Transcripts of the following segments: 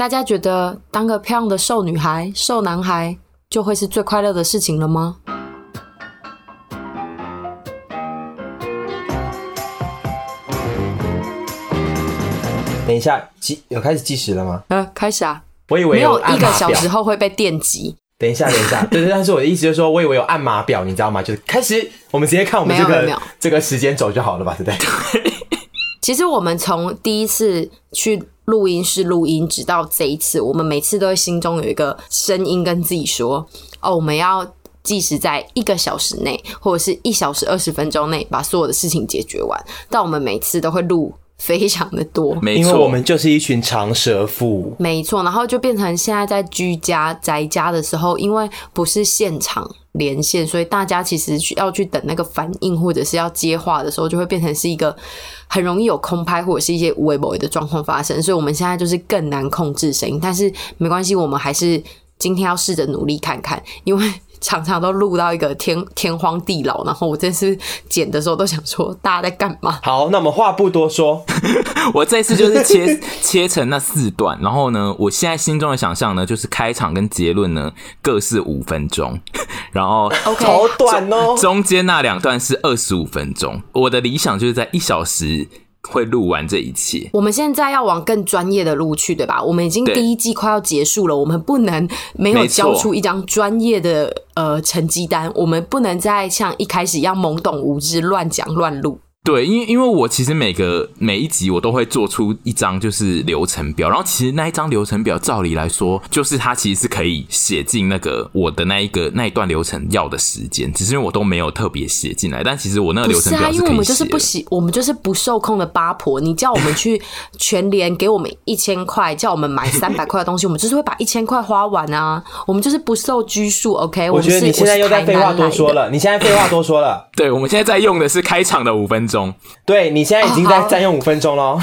大家觉得当个漂亮的瘦女孩、瘦男孩就会是最快乐的事情了吗？等一下，计有开始计时了吗？呃，开始啊。我以为有，没有一个小时后会被电击。等一下，等一下，对 对，但是我的意思就是说，我以为有按码表，你知道吗？就是开始，我们直接看我们这个这个时间轴就好了吧，对不对？对。其实我们从第一次去录音室录音，直到这一次，我们每次都会心中有一个声音跟自己说：“哦，我们要计时在一个小时内，或者是一小时二十分钟内把所有的事情解决完。”但我们每次都会录。非常的多，没错，因为我们就是一群长舌妇，没错，然后就变成现在在居家宅家的时候，因为不是现场连线，所以大家其实需要去等那个反应，或者是要接话的时候，就会变成是一个很容易有空拍或者是一些无微不微的状况发生，所以我们现在就是更难控制声音，但是没关系，我们还是今天要试着努力看看，因为。常常都录到一个天天荒地老，然后我真是剪的时候都想说大家在干嘛？好，那我们话不多说，我这次就是切 切成那四段，然后呢，我现在心中的想象呢，就是开场跟结论呢各是五分钟，然后 OK 好短哦，中间那两段是二十五分钟，我的理想就是在一小时。会录完这一切。我们现在要往更专业的路去，对吧？我们已经第一季快要结束了，我们不能没有交出一张专业的呃成绩单，我们不能再像一开始一样懵懂无知、乱讲乱录。对，因为因为我其实每个每一集我都会做出一张就是流程表，然后其实那一张流程表照理来说，就是它其实是可以写进那个我的那一个那一段流程要的时间，只是因为我都没有特别写进来。但其实我那个流程表是可以写的。不是啊，因为我们就是不喜，我们就是不受控的八婆。你叫我们去 全联给我们一千块，叫我们买三百块的东西，我们就是会把一千块花完啊。我们就是不受拘束。OK，我觉得你现在又在废话多说了。你现在废话多说了。对，我们现在在用的是开场的五分钟。对，你现在已经在占用五分钟了。Oh,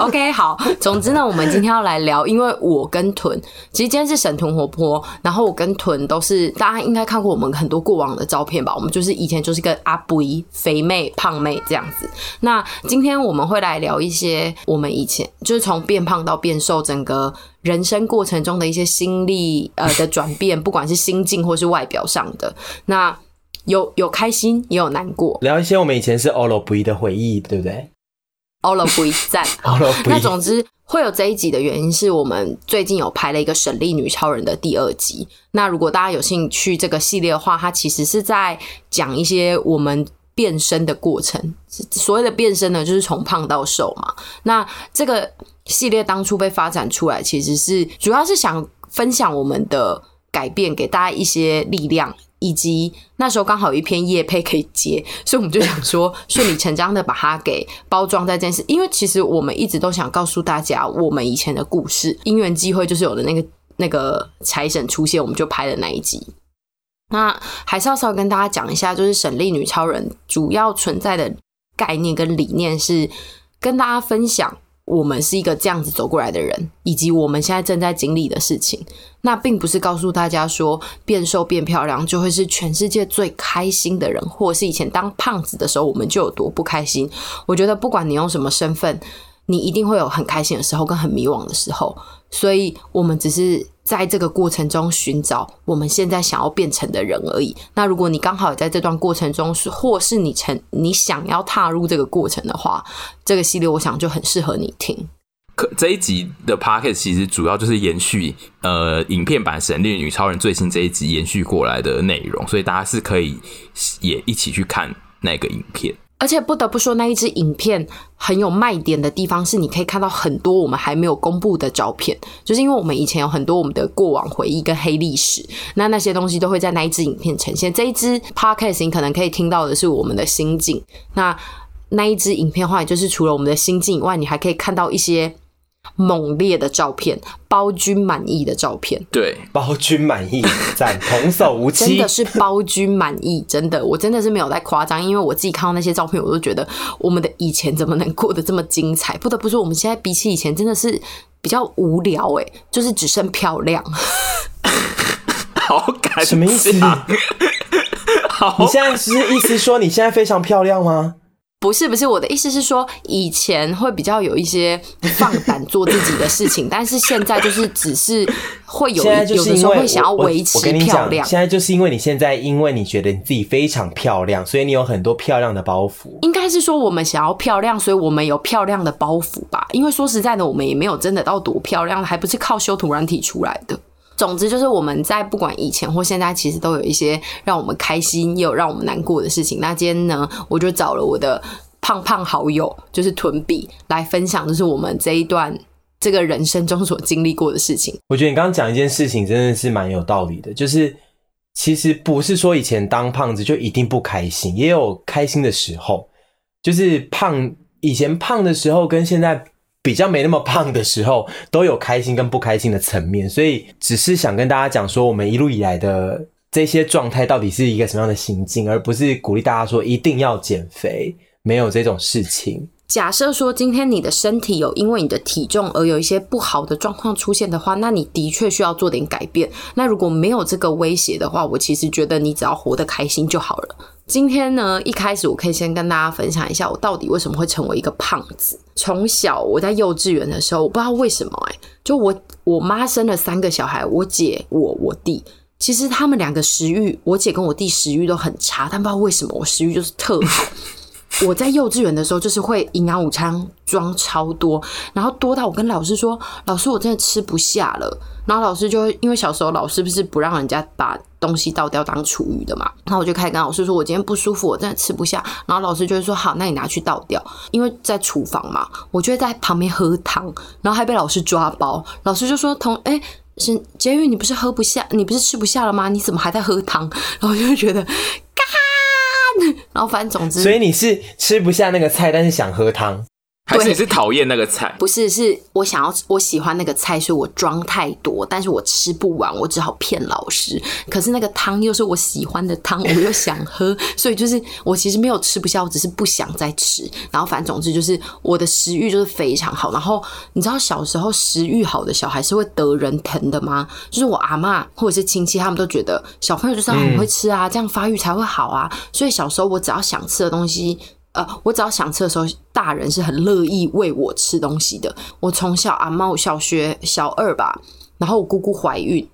OK，好。总之呢，我们今天要来聊，因为我跟豚，其实今天是神豚活泼，然后我跟豚都是大家应该看过我们很多过往的照片吧？我们就是以前就是跟阿布姨、肥妹、胖妹这样子。那今天我们会来聊一些我们以前就是从变胖到变瘦，整个人生过程中的一些心力呃的转变，不管是心境或是外表上的那。有有开心，也有难过，聊一些我们以前是欧罗布的回忆，对不对？欧罗布赞，欧罗布。那总之会有这一集的原因是我们最近有拍了一个神力女超人的第二集。那如果大家有兴趣这个系列的话，它其实是在讲一些我们变身的过程。所谓的变身呢，就是从胖到瘦嘛。那这个系列当初被发展出来，其实是主要是想分享我们的改变，给大家一些力量。以及那时候刚好有一篇业配可以接，所以我们就想说顺理成章的把它给包装在这件事。因为其实我们一直都想告诉大家我们以前的故事，因缘机会就是有的那个那个财神出现，我们就拍了那一集。那还是要稍微跟大家讲一下，就是省力女超人主要存在的概念跟理念是跟大家分享。我们是一个这样子走过来的人，以及我们现在正在经历的事情，那并不是告诉大家说变瘦变漂亮就会是全世界最开心的人，或是以前当胖子的时候我们就有多不开心。我觉得不管你用什么身份，你一定会有很开心的时候跟很迷惘的时候，所以我们只是。在这个过程中寻找我们现在想要变成的人而已。那如果你刚好在这段过程中，是或是你成你想要踏入这个过程的话，这个系列我想就很适合你听。可这一集的 Podcast 其实主要就是延续呃影片版《神力女超人》最新这一集延续过来的内容，所以大家是可以也一起去看那个影片。而且不得不说，那一支影片很有卖点的地方是，你可以看到很多我们还没有公布的照片，就是因为我们以前有很多我们的过往回忆跟黑历史，那那些东西都会在那一支影片呈现。这一支 Podcast 你可能可以听到的是我们的心境，那那一支影片的话，就是除了我们的心境以外，你还可以看到一些。猛烈的照片，包君满意的照片，对，包君满意，赞，童叟无欺，真的是包君满意，真的，我真的是没有在夸张，因为我自己看到那些照片，我都觉得我们的以前怎么能过得这么精彩？不得不说，我们现在比起以前，真的是比较无聊诶，就是只剩漂亮，好感，什么意思？好，你现在是意思说你现在非常漂亮吗？不是不是，我的意思是说，以前会比较有一些放胆做自己的事情，但是现在就是只是会有，有的时候会想要维持漂亮。现在就是因为你现在，因为你觉得你自己非常漂亮，所以你有很多漂亮的包袱。应该是说我们想要漂亮，所以我们有漂亮的包袱吧？因为说实在的，我们也没有真的到多漂亮，还不是靠修图软体出来的。总之就是我们在不管以前或现在，其实都有一些让我们开心也有让我们难过的事情。那今天呢，我就找了我的胖胖好友，就是屯比来分享，就是我们这一段这个人生中所经历过的事情。我觉得你刚刚讲一件事情真的是蛮有道理的，就是其实不是说以前当胖子就一定不开心，也有开心的时候。就是胖以前胖的时候跟现在。比较没那么胖的时候，都有开心跟不开心的层面，所以只是想跟大家讲说，我们一路以来的这些状态到底是一个什么样的心境，而不是鼓励大家说一定要减肥，没有这种事情。假设说今天你的身体有因为你的体重而有一些不好的状况出现的话，那你的确需要做点改变。那如果没有这个威胁的话，我其实觉得你只要活得开心就好了。今天呢，一开始我可以先跟大家分享一下，我到底为什么会成为一个胖子。从小我在幼稚园的时候，我不知道为什么哎、就我我妈生了三个小孩，我姐我我弟，其实他们两个食欲，我姐跟我弟食欲都很差，但不知道为什么我食欲就是特好。我在幼稚园的时候，就是会营养午餐装超多，然后多到我跟老师说：“老师，我真的吃不下了。”然后老师就会因为小时候老师不是不让人家把东西倒掉当厨余的嘛，然后我就开始跟老师说：“我今天不舒服，我真的吃不下。”然后老师就会说：“好，那你拿去倒掉。”因为在厨房嘛，我就会在旁边喝汤，然后还被老师抓包。老师就说：“同哎，是婕妤，你不是喝不下，你不是吃不下了吗？你怎么还在喝汤？”然后就会觉得。嘎 然后反正总之，所以你是吃不下那个菜，但是想喝汤。还是你是讨厌那个菜？不是，是我想要，我喜欢那个菜，所以我装太多，但是我吃不完，我只好骗老师。可是那个汤又是我喜欢的汤，我又想喝，所以就是我其实没有吃不下，我只是不想再吃。然后反正总之就是我的食欲就是非常好。然后你知道小时候食欲好的小孩是会得人疼的吗？就是我阿嬷或者是亲戚，他们都觉得小朋友就是要很会吃啊，这样发育才会好啊。所以小时候我只要想吃的东西。呃，我只要想吃的时候，大人是很乐意喂我吃东西的。我从小阿猫，小学小二吧，然后我姑姑怀孕，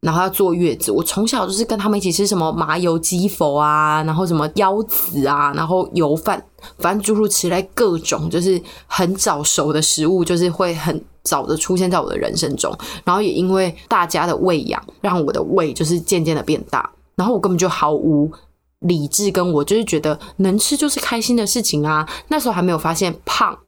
然后要坐月子，我从小就是跟他们一起吃什么麻油鸡佛啊，然后什么腰子啊，然后油饭，反正诸如此类各种就是很早熟的食物，就是会很早的出现在我的人生中。然后也因为大家的喂养，让我的胃就是渐渐的变大，然后我根本就毫无。理智跟我就是觉得能吃就是开心的事情啊，那时候还没有发现胖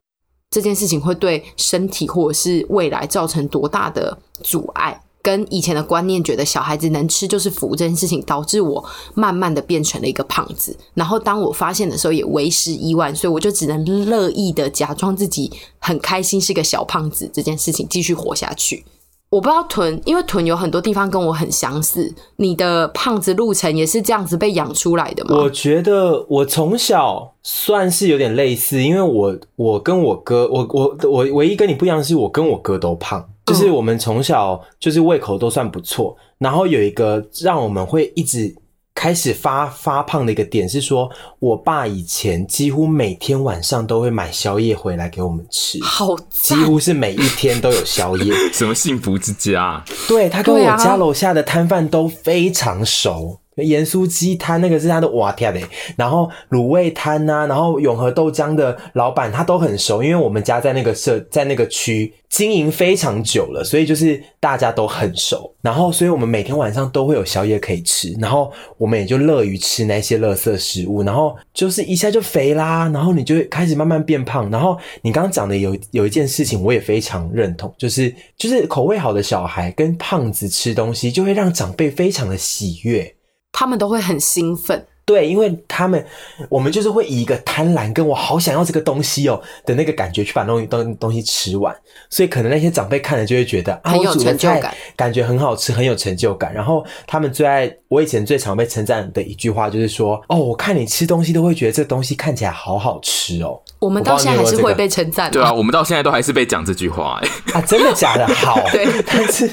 这件事情会对身体或者是未来造成多大的阻碍，跟以前的观念觉得小孩子能吃就是福这件事情，导致我慢慢的变成了一个胖子。然后当我发现的时候也为时已晚，所以我就只能乐意的假装自己很开心是个小胖子这件事情继续活下去。我不知道臀，因为臀有很多地方跟我很相似。你的胖子路程也是这样子被养出来的吗？我觉得我从小算是有点类似，因为我我跟我哥，我我我唯一跟你不一样的是，我跟我哥都胖，就是我们从小就是胃口都算不错，然后有一个让我们会一直。开始发发胖的一个点是说，我爸以前几乎每天晚上都会买宵夜回来给我们吃，好，几乎是每一天都有宵夜，什么幸福之家？对，他跟我家楼下的摊贩都非常熟。盐酥鸡摊那个是他的瓦贴的，然后卤味摊呐，然后永和豆浆的老板他都很熟，因为我们家在那个社在那个区经营非常久了，所以就是大家都很熟。然后，所以我们每天晚上都会有宵夜可以吃，然后我们也就乐于吃那些垃圾食物，然后就是一下就肥啦，然后你就会开始慢慢变胖。然后你刚刚讲的有有一件事情我也非常认同，就是就是口味好的小孩跟胖子吃东西，就会让长辈非常的喜悦。他们都会很兴奋，对，因为他们我们就是会以一个贪婪跟我好想要这个东西哦的那个感觉去把东西东东西吃完，所以可能那些长辈看了就会觉得很有成就感，感觉很好吃，很有成就感。然后他们最爱我以前最常被称赞的一句话就是说：“哦，我看你吃东西都会觉得这东西看起来好好吃哦。”我们到现在还是会被称赞，对啊，我们到现在都还是被讲这句话，哎，啊，真的假的？好，对，但是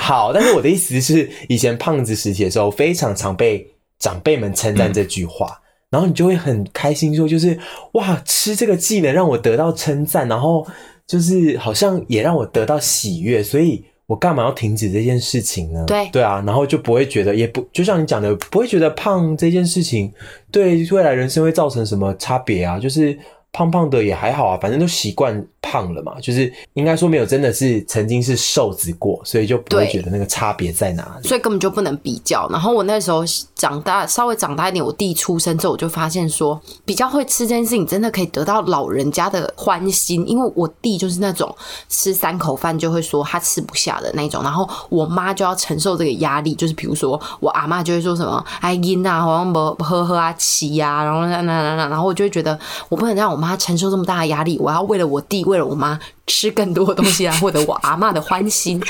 好，但是我的意思是，以前胖子时期的时候，非常常被长辈们称赞这句话。然后你就会很开心，说就是哇，吃这个技能让我得到称赞，然后就是好像也让我得到喜悦，所以我干嘛要停止这件事情呢？对对啊，然后就不会觉得，也不就像你讲的，不会觉得胖这件事情对未来人生会造成什么差别啊？就是。胖胖的也还好啊，反正都习惯胖了嘛，就是应该说没有真的是曾经是瘦子过，所以就不会觉得那个差别在哪里，所以根本就不能比较。然后我那时候长大，稍微长大一点，我弟出生之后，我就发现说，比较会吃这件事情，真的可以得到老人家的欢心。因为我弟就是那种吃三口饭就会说他吃不下的那种，然后我妈就要承受这个压力，就是比如说我阿妈就会说什么哎因啊，好像不喝喝啊吃呀，然后那那那那，然后我就会觉得我不能让我妈承受这么大的压力，我要为了我弟，为了我妈吃更多的东西来获得我阿妈的欢心。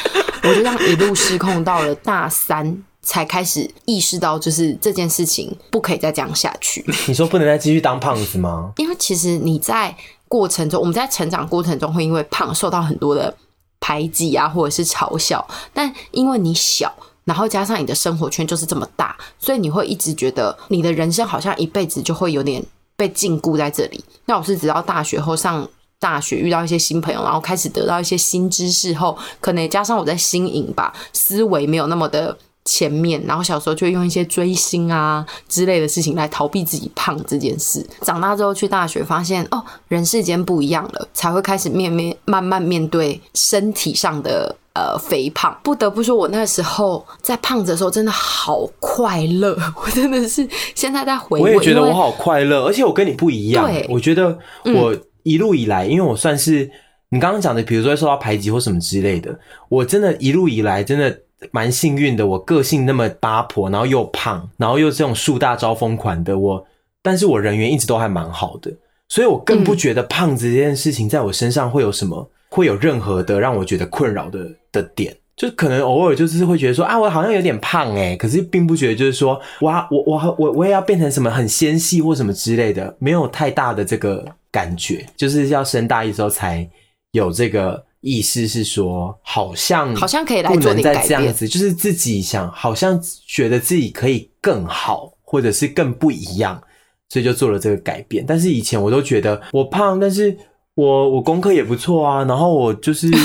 我就这样一路失控到了大三，才开始意识到，就是这件事情不可以再这样下去。你说不能再继续当胖子吗？因为其实你在过程中，我们在成长过程中会因为胖受到很多的排挤啊，或者是嘲笑。但因为你小，然后加上你的生活圈就是这么大，所以你会一直觉得你的人生好像一辈子就会有点。被禁锢在这里。那我是直到大学后上大学遇到一些新朋友，然后开始得到一些新知识后，可能也加上我在新颖吧，思维没有那么的前面。然后小时候就会用一些追星啊之类的事情来逃避自己胖这件事。长大之后去大学，发现哦，人世间不一样了，才会开始面面慢慢面对身体上的。呃，肥胖不得不说，我那时候在胖子的时候真的好快乐，我真的是现在在回味，我也觉得我好快乐，而且我跟你不一样，对我觉得我一路以来，因为我算是你刚刚讲的，比如说受到排挤或什么之类的，我真的一路以来真的蛮幸运的，我个性那么八婆，然后又胖，然后又这种树大招风款的我，但是我人缘一直都还蛮好的，所以我更不觉得胖子这件事情在我身上会有什么。会有任何的让我觉得困扰的的点，就可能偶尔就是会觉得说啊，我好像有点胖诶，可是并不觉得就是说哇，我我我我也要变成什么很纤细或什么之类的，没有太大的这个感觉，就是要升大一之后才有这个意识，是说好像好像可以来做点改变，就是自己想好像觉得自己可以更好，或者是更不一样，所以就做了这个改变。但是以前我都觉得我胖，但是。我我功课也不错啊，然后我就是。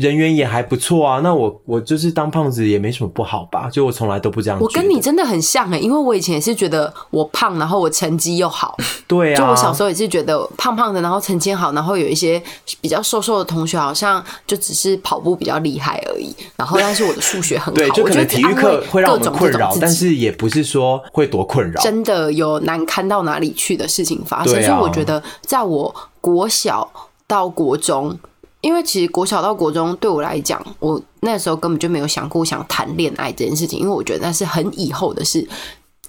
人缘也还不错啊，那我我就是当胖子也没什么不好吧？就我从来都不这样。我跟你真的很像哎、欸，因为我以前也是觉得我胖，然后我成绩又好。对啊，就我小时候也是觉得胖胖的，然后成绩好，然后有一些比较瘦瘦的同学，好像就只是跑步比较厉害而已。然后但是我的数学很好，对，就可能体育课会让我们困扰，但是也不是说会多困扰。真的有难堪到哪里去的事情发生，啊、所以我觉得在我国小到国中。因为其实国小到国中对我来讲，我那时候根本就没有想过想谈恋爱这件事情，因为我觉得那是很以后的事。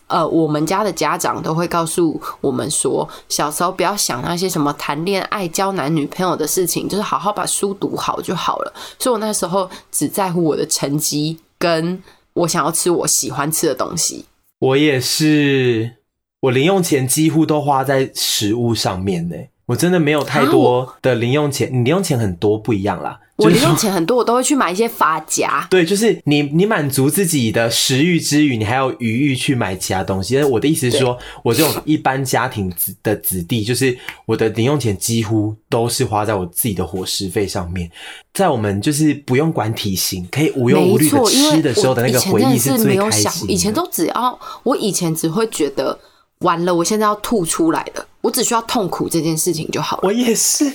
呃，我们家的家长都会告诉我们说，小时候不要想那些什么谈恋爱、交男女朋友的事情，就是好好把书读好就好了。所以我那时候只在乎我的成绩，跟我想要吃我喜欢吃的东西。我也是，我零用钱几乎都花在食物上面呢。我真的没有太多的零用钱，你零用钱很多不一样啦。我零用钱很多，我都会去买一些发夹。对，就是你你满足自己的食欲之余，你还有余欲去买其他东西。我的意思是说，我这种一般家庭子的子弟，就是我的零用钱几乎都是花在我自己的伙食费上面。在我们就是不用管体型，可以无忧无虑的吃的时候的那个回忆是最开心的。以前都只要我以前只会觉得。完了，我现在要吐出来了。我只需要痛苦这件事情就好了。我也是，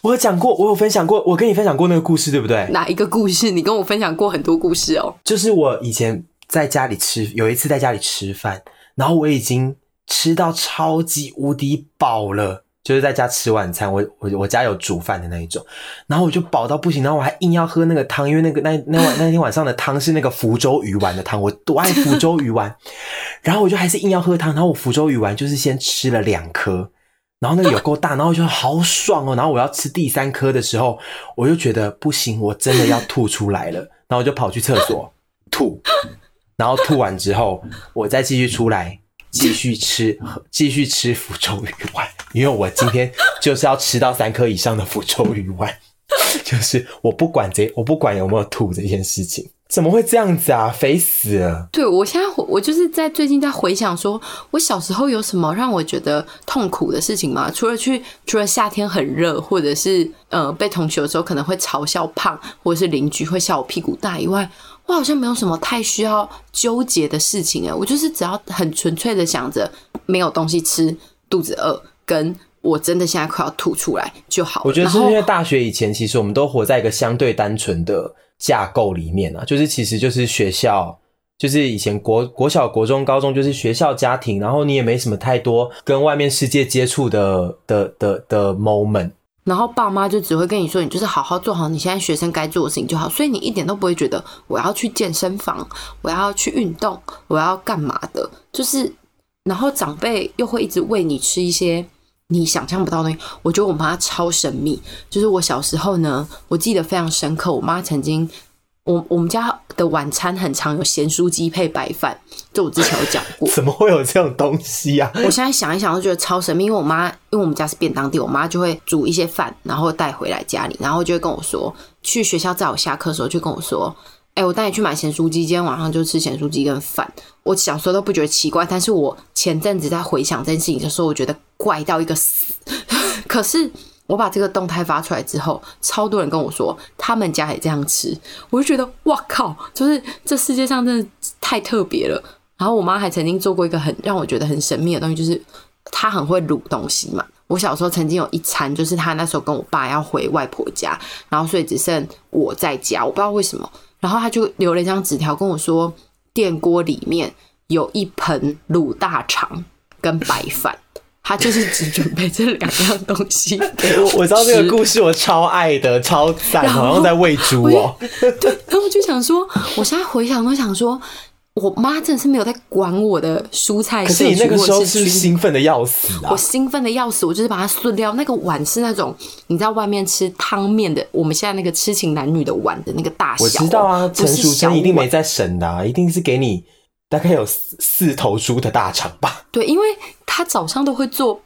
我有讲过，我有分享过，我跟你分享过那个故事，对不对？哪一个故事？你跟我分享过很多故事哦。就是我以前在家里吃，有一次在家里吃饭，然后我已经吃到超级无敌饱了。就是在家吃晚餐，我我我家有煮饭的那一种，然后我就饱到不行，然后我还硬要喝那个汤，因为那个那那晚那天晚上的汤是那个福州鱼丸的汤，我多爱福州鱼丸，然后我就还是硬要喝汤，然后我福州鱼丸就是先吃了两颗，然后那个有够大，然后我就好爽哦，然后我要吃第三颗的时候，我就觉得不行，我真的要吐出来了，然后我就跑去厕所吐，然后吐完之后，我再继续出来。继续吃，继续吃福州鱼丸，因为我今天就是要吃到三颗以上的福州鱼丸，就是我不管这，我不管有没有吐这件事情，怎么会这样子啊？肥死了！对，我现在我就是在最近在回想，说我小时候有什么让我觉得痛苦的事情吗？除了去，除了夏天很热，或者是呃被同学的时候可能会嘲笑胖，或者是邻居会笑我屁股大以外，我好像没有什么太需要纠结的事情哎。我就是只要很纯粹的想着没有东西吃，肚子饿，跟我真的现在快要吐出来就好。我觉得是因为大学以前，其实我们都活在一个相对单纯的。架构里面啊，就是其实就是学校，就是以前国国小、国中、高中就是学校、家庭，然后你也没什么太多跟外面世界接触的的的的 moment，然后爸妈就只会跟你说，你就是好好做好你现在学生该做的事情就好，所以你一点都不会觉得我要去健身房，我要去运动，我要干嘛的，就是，然后长辈又会一直喂你吃一些。你想象不到的东西，我觉得我妈超神秘。就是我小时候呢，我记得非常深刻。我妈曾经，我我们家的晚餐很常有咸酥鸡配白饭，就我之前有讲过。怎么会有这种东西啊？我现在想一想，都觉得超神秘。因为我妈，因为我们家是便当店，我妈就会煮一些饭，然后带回来家里，然后就会跟我说，去学校在我下课的时候就跟我说。哎、我带你去买咸酥鸡，今天晚上就吃咸酥鸡跟饭。我小时候都不觉得奇怪，但是我前阵子在回想这件事情的时候，我觉得怪到一个死。可是我把这个动态发出来之后，超多人跟我说他们家也这样吃，我就觉得哇靠，就是这世界上真的太特别了。然后我妈还曾经做过一个很让我觉得很神秘的东西，就是她很会卤东西嘛。我小时候曾经有一餐，就是她那时候跟我爸要回外婆家，然后所以只剩我在家，我不知道为什么。然后他就留了一张纸条跟我说，电锅里面有一盆卤大肠跟白饭，他就是只准备这两样东西给我。我知道这个故事，我超爱的，超赞，好像在喂猪哦。对，然后我就想说，我现在回想都想说。我妈真的是没有在管我的蔬菜，可是你那个时候是兴奋的要死啊！我兴奋的要死，我就是把它顺掉。那个碗是那种你在外面吃汤面的，我们现在那个痴情男女的碗的那个大小。我知道啊，陈淑贞一定没在省的啊，一定是给你大概有四四头猪的大肠吧？对，因为他早上都会做。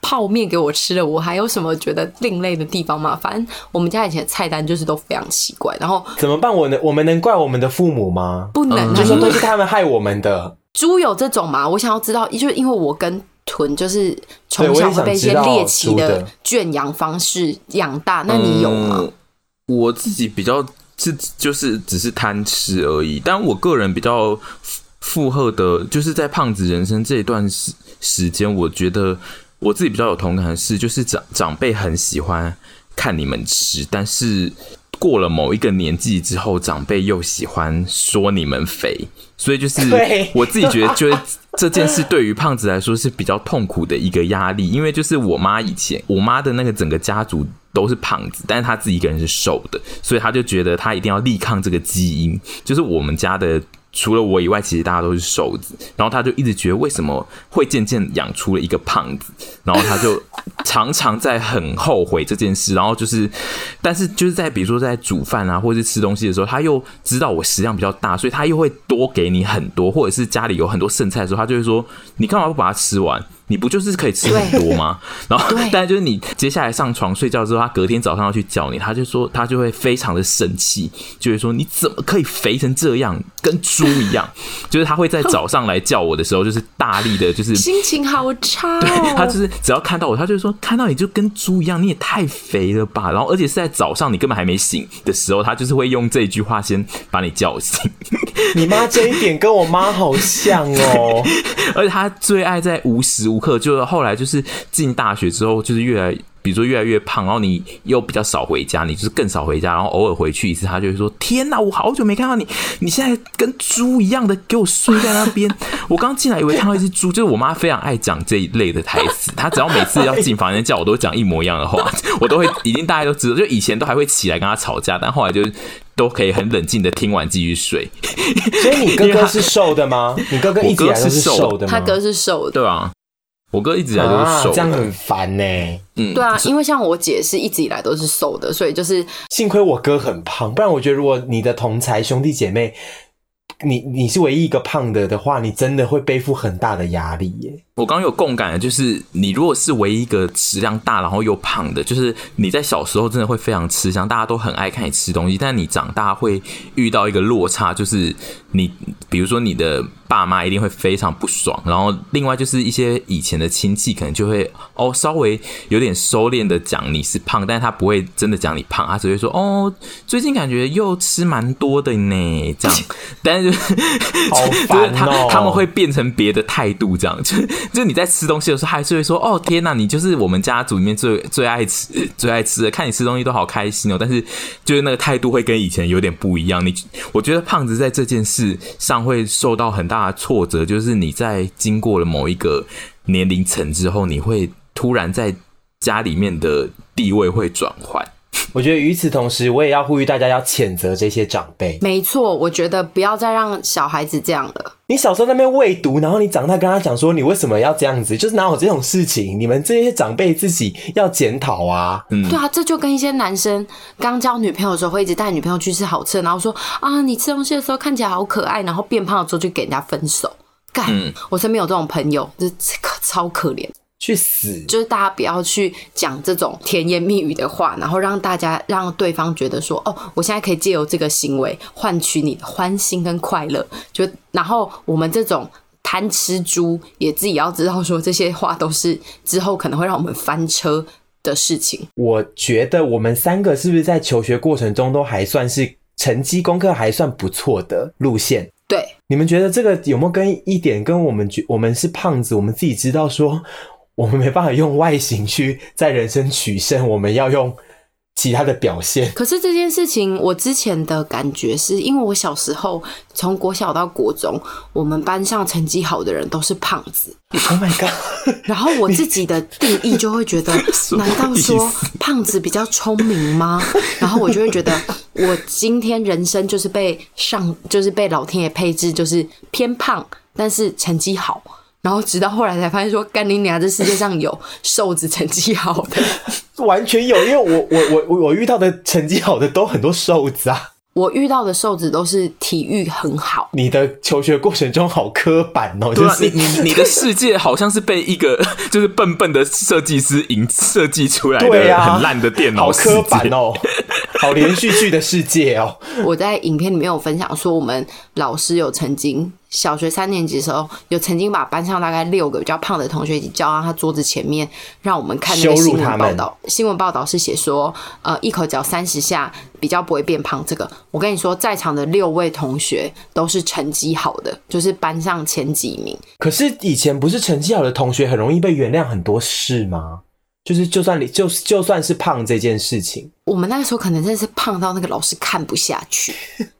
泡面给我吃了，我还有什么觉得另类的地方吗？反正我们家以前的菜单就是都非常奇怪。然后怎么办？我能我们能怪我们的父母吗？不能，就说都是他们害我们的。猪有这种吗？我想要知道，就是因为我跟豚就是从小会被一些猎奇的圈养方式养大。那你有吗？嗯，我自己比较是就是只是贪吃而已，但我个人比较负荷的，就是在胖子人生这一段时时间，我觉得。我自己比较有同感的是，就是长长辈很喜欢看你们吃，但是过了某一个年纪之后，长辈又喜欢说你们肥，所以就是我自己觉得，就是这件事对于胖子来说是比较痛苦的一个压力，因为就是我妈以前，我妈的那个整个家族都是胖子，但是她自己一个人是瘦的，所以她就觉得她一定要力抗这个基因，就是我们家的。除了我以外，其实大家都是瘦子。然后他就一直觉得为什么会渐渐养出了一个胖子，然后他就常常在很后悔这件事。然后就是，但是就是在比如说在煮饭啊，或者是吃东西的时候，他又知道我食量比较大，所以他又会多给你很多，或者是家里有很多剩菜的时候，他就会说：“你干嘛不把它吃完？”你不就是可以吃很多吗？然后，但是就是你接下来上床睡觉之后，他隔天早上要去叫你，他就说他就会非常的生气，就会说你怎么可以肥成这样，跟猪一样？就是他会在早上来叫我的时候，就是大力的，就是 心情好差哦。对，他就是只要看到我，他就说看到你就跟猪一样，你也太肥了吧？然后而且是在早上你根本还没醒的时候，他就是会用这句话先把你叫醒。你妈这一点跟我妈好像哦，而且她最爱在无时无刻就是后来就是进大学之后，就是越来，比如说越来越胖，然后你又比较少回家，你就是更少回家，然后偶尔回去一次，他就会说：“天哪，我好久没看到你，你现在跟猪一样的给我睡在那边。”我刚进来以为看到一只猪，就是我妈非常爱讲这一类的台词，她只要每次要进房间叫我，都讲一模一样的话，我都会已经大家都知道，就以前都还会起来跟她吵架，但后来就都可以很冷静的听完继续睡。所以你哥哥是瘦的吗？你哥哥一直以来都是瘦的吗？他哥是瘦的，对啊。我哥一直以来都是瘦，啊，这样很烦呢。嗯，对啊，因为像我姐是一直以来都是瘦的，所以就是幸亏我哥很胖，不然我觉得如果你的同才兄弟姐妹，你你是唯一一个胖的的话，你真的会背负很大的压力耶。我刚有共感的，就是你如果是唯一一个食量大然后又胖的，就是你在小时候真的会非常吃香，大家都很爱看你吃东西，但你长大会遇到一个落差，就是你比如说你的。爸妈一定会非常不爽，然后另外就是一些以前的亲戚可能就会哦稍微有点收敛的讲你是胖，但是他不会真的讲你胖，他只会说哦最近感觉又吃蛮多的呢这样，但是就 是好烦哦，他他们会变成别的态度这样，就就你在吃东西的时候还是会说哦天哪，你就是我们家族里面最最爱吃最爱吃的，看你吃东西都好开心哦，但是就是那个态度会跟以前有点不一样，你我觉得胖子在这件事上会受到很大。的挫折就是你在经过了某一个年龄层之后，你会突然在家里面的地位会转换。我觉得与此同时，我也要呼吁大家要谴责这些长辈。没错，我觉得不要再让小孩子这样了。你小时候在那边喂毒，然后你长大跟他讲说你为什么要这样子，就是哪有这种事情？你们这些长辈自己要检讨啊。嗯，对啊，这就跟一些男生刚交女朋友的时候会一直带女朋友去吃好吃的，然后说啊，你吃东西的时候看起来好可爱，然后变胖了之后就给人家分手。干，嗯，我身边有这种朋友，这超可怜。去死！就是大家不要去讲这种甜言蜜语的话，然后让大家让对方觉得说，哦，我现在可以借由这个行为换取你的欢心跟快乐。就然后我们这种贪吃猪也自己要知道，说这些话都是之后可能会让我们翻车的事情。我觉得我们三个是不是在求学过程中都还算是成绩功课还算不错的路线？对，你们觉得这个有没有跟一点跟我们觉我们是胖子，我们自己知道说。我们没办法用外形去在人生取胜，我们要用其他的表现。可是这件事情，我之前的感觉是因为我小时候从国小到国中，我们班上成绩好的人都是胖子。Oh my god！然后我自己的定义就会觉得，难道说胖子比较聪明吗？然后我就会觉得，我今天人生就是被上，就是被老天爷配置，就是偏胖，但是成绩好。然后直到后来才发现说，干你娘！这世界上有瘦子成绩好的，完全有，因为我我我我遇到的成绩好的都很多瘦子啊。我遇到的瘦子都是体育很好。你的求学过程中好刻板哦，就是你你你的世界好像是被一个就是笨笨的设计师引设计出来的，很烂的电脑好刻板哦，好连续剧的世界哦。我在影片里面有分享说，我们老师有曾经。小学三年级的时候，有曾经把班上大概六个比较胖的同学一起叫到他桌子前面，让我们看那个新闻报道。新闻报道是写说，呃，一口嚼三十下比较不会变胖。这个我跟你说，在场的六位同学都是成绩好的，就是班上前几名。可是以前不是成绩好的同学很容易被原谅很多事吗？就是，就算你就就算是胖这件事情，我们那个时候可能真的是胖到那个老师看不下去，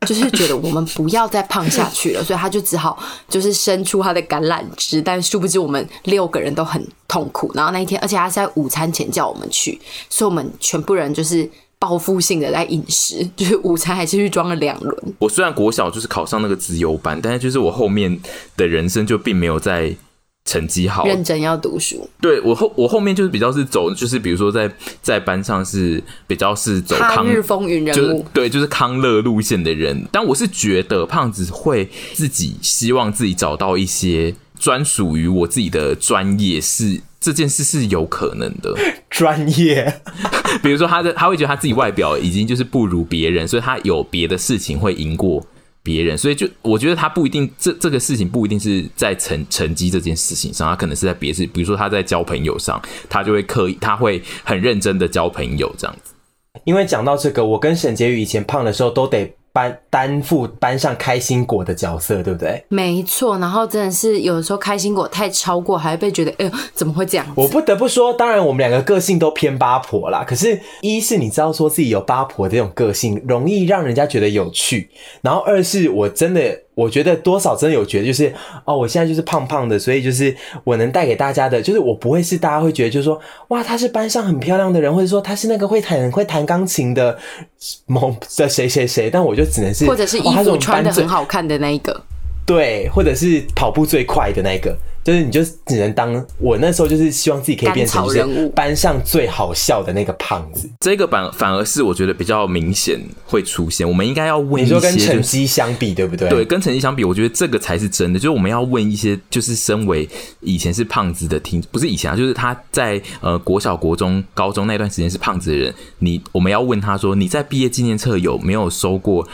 就是觉得我们不要再胖下去了，所以他就只好就是伸出他的橄榄枝，但殊不知我们六个人都很痛苦。然后那一天，而且他是在午餐前叫我们去，所以我们全部人就是报复性的在饮食，就是午餐还是去装了两轮。我虽然国小就是考上那个资优班，但是就是我后面的人生就并没有在。成绩好，认真要读书。对，我后我后面就是比较是走，就是比如说在在班上是比较是走康日风云人物，对，就是康乐路线的人。但我是觉得胖子会自己希望自己找到一些专属于我自己的专业，是这件事是有可能的。专业，比如说他的他会觉得他自己外表已经就是不如别人，所以他有别的事情会赢过。别人，所以就我觉得他不一定，这这个事情不一定是在成成绩这件事情上，他可能是在别事，比如说他在交朋友上，他就会刻意，他会很认真的交朋友这样子。因为讲到这个，我跟沈婕妤以前胖的时候都得。班担负班上开心果的角色，对不对？没错，然后真的是有的时候开心果太超过，还会被觉得，哎呦，怎么会这样？我不得不说，当然我们两个个性都偏八婆啦。可是，一是你知道说自己有八婆这种个性，容易让人家觉得有趣；然后二是我真的。我觉得多少真的有觉得，就是哦，我现在就是胖胖的，所以就是我能带给大家的，就是我不会是大家会觉得，就是说哇，她是班上很漂亮的人，或者说她是那个会弹会弹钢琴的某的谁谁谁，但我就只能是，或者是衣服穿的很好看的那一个，对，或者是跑步最快的那一个，就是你就只能当我那时候就是希望自己可以变成就是班上最好笑的那个胖子。这个反反而是我觉得比较明显会出现。我们应该要问一些、就是，你说跟成绩相比，对不对？对，跟成绩相比，我觉得这个才是真的。就是我们要问一些，就是身为以前是胖子的听，不是以前啊，就是他在呃国小、国中、高中那段时间是胖子的人，你我们要问他说，你在毕业纪念册有没有收过？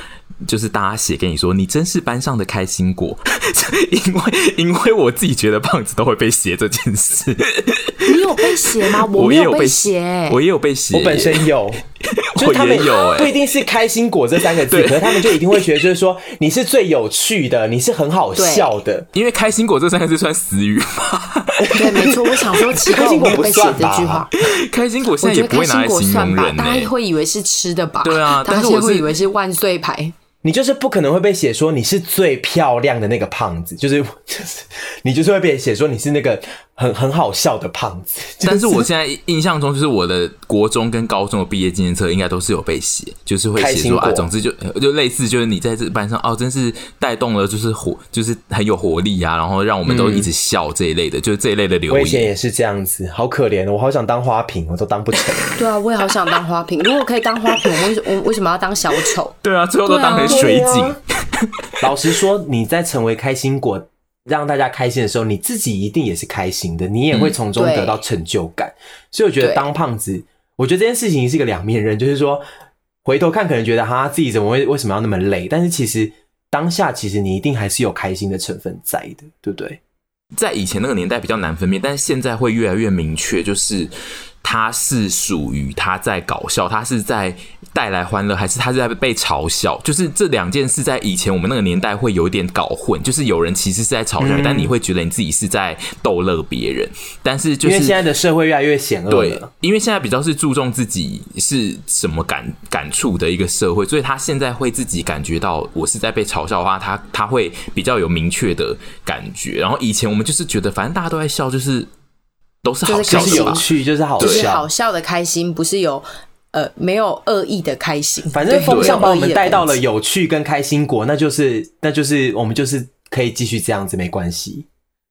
就是大家写给你说，你真是班上的开心果，因为因为我自己觉得胖子都会被写这件事。你有被写吗？我也有被写，我也有被写，我本身有，就他们有，不一定是开心果这三个字，可是他们就一定会觉得，就是说你是最有趣的，你是很好笑的，因为开心果这三个字算死语嘛。对，没错，我想说，开心果不会写这句话，开心果现在也不会拿来形容人，大家会以为是吃的吧？对啊，大家会以为是万岁牌。你就是不可能会被写说你是最漂亮的那个胖子，就是就 是你就是会被写说你是那个。很很好笑的胖子，但是我现在印象中，就是我的国中跟高中的毕业纪念册应该都是有被写，就是会写说啊，总之就就类似，就是你在这班上哦，真是带动了，就是活，就是很有活力啊，然后让我们都一直笑这一类的，嗯、就是这一类的留言。我以前也是这样子，好可怜，我好想当花瓶，我都当不成。对啊，我也好想当花瓶。如果可以当花瓶，我为什我为什么要当小丑？对啊，最后都当成水井。老实说，你在成为开心果。让大家开心的时候，你自己一定也是开心的，你也会从中得到成就感。嗯、所以我觉得当胖子，我觉得这件事情是一个两面刃，就是说回头看可能觉得哈自己怎么会为什么要那么累，但是其实当下其实你一定还是有开心的成分在的，对不对？在以前那个年代比较难分辨，但是现在会越来越明确，就是。他是属于他在搞笑，他是在带来欢乐，还是他是在被嘲笑？就是这两件事，在以前我们那个年代会有一点搞混。就是有人其实是在嘲笑，嗯、但你会觉得你自己是在逗乐别人。但是就是因为现在的社会越来越险恶，对，因为现在比较是注重自己是什么感感触的一个社会，所以他现在会自己感觉到我是在被嘲笑的话，他他会比较有明确的感觉。然后以前我们就是觉得，反正大家都在笑，就是。都是好笑的，就是有趣，就是好笑，就是好笑的开心，不是有呃没有恶意的开心。反正风向把我们带到了有趣跟开心果，那就是那就是我们就是可以继续这样子没关系，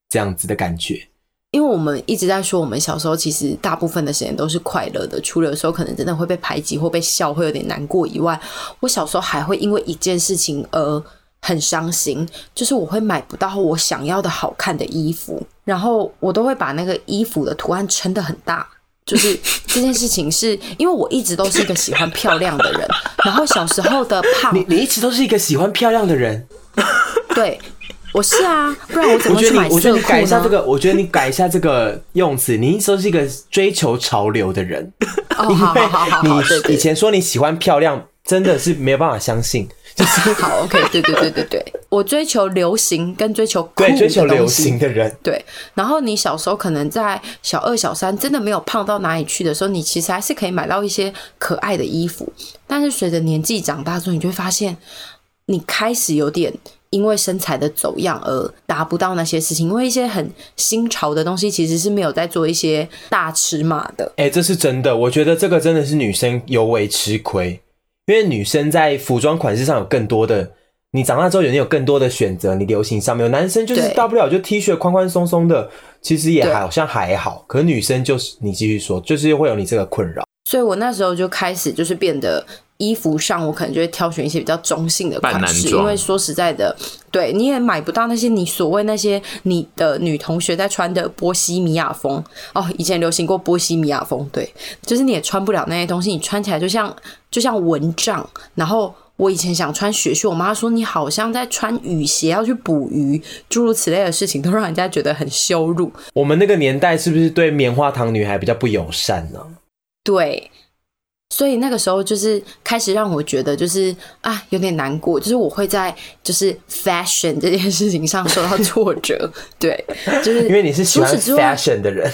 这样子的感觉。因为我们一直在说，我们小时候其实大部分的时间都是快乐的，除了有时候可能真的会被排挤或被笑，会有点难过以外，我小时候还会因为一件事情而。很伤心，就是我会买不到我想要的好看的衣服，然后我都会把那个衣服的图案撑得很大。就是这件事情是因为我一直都是一个喜欢漂亮的人，然后小时候的胖，你你一直都是一个喜欢漂亮的人，对，我是啊，不然我怎么去买色裤呢？我觉得你改一下这个，我觉得你改一下这个用词，你一直都是一个追求潮流的人。哦，好好好好，你以前说你喜欢漂亮，真的是没有办法相信。就是好，OK，对对对对对，我追求流行跟追求对追求流行的人，对。然后你小时候可能在小二、小三真的没有胖到哪里去的时候，你其实还是可以买到一些可爱的衣服。但是随着年纪长大之后，你就会发现，你开始有点因为身材的走样而达不到那些事情。因为一些很新潮的东西，其实是没有在做一些大尺码的。哎、欸，这是真的，我觉得这个真的是女生尤为吃亏。因为女生在服装款式上有更多的，你长大之后有你有更多的选择，你流行上面有男生就是大不了就 T 恤宽宽松松的，其实也好像还好。可是女生就是你继续说，就是会有你这个困扰。所以我那时候就开始就是变得衣服上，我可能就会挑选一些比较中性的款式，因为说实在的，对你也买不到那些你所谓那些你的女同学在穿的波西米亚风哦，以前流行过波西米亚风，对，就是你也穿不了那些东西，你穿起来就像。就像蚊帐，然后我以前想穿雪靴，我妈说你好像在穿雨鞋要去捕鱼，诸如此类的事情都让人家觉得很羞辱。我们那个年代是不是对棉花糖女孩比较不友善呢？对，所以那个时候就是开始让我觉得就是啊有点难过，就是我会在就是 fashion 这件事情上受到挫折。对，就是因为你是喜欢 fashion 的人。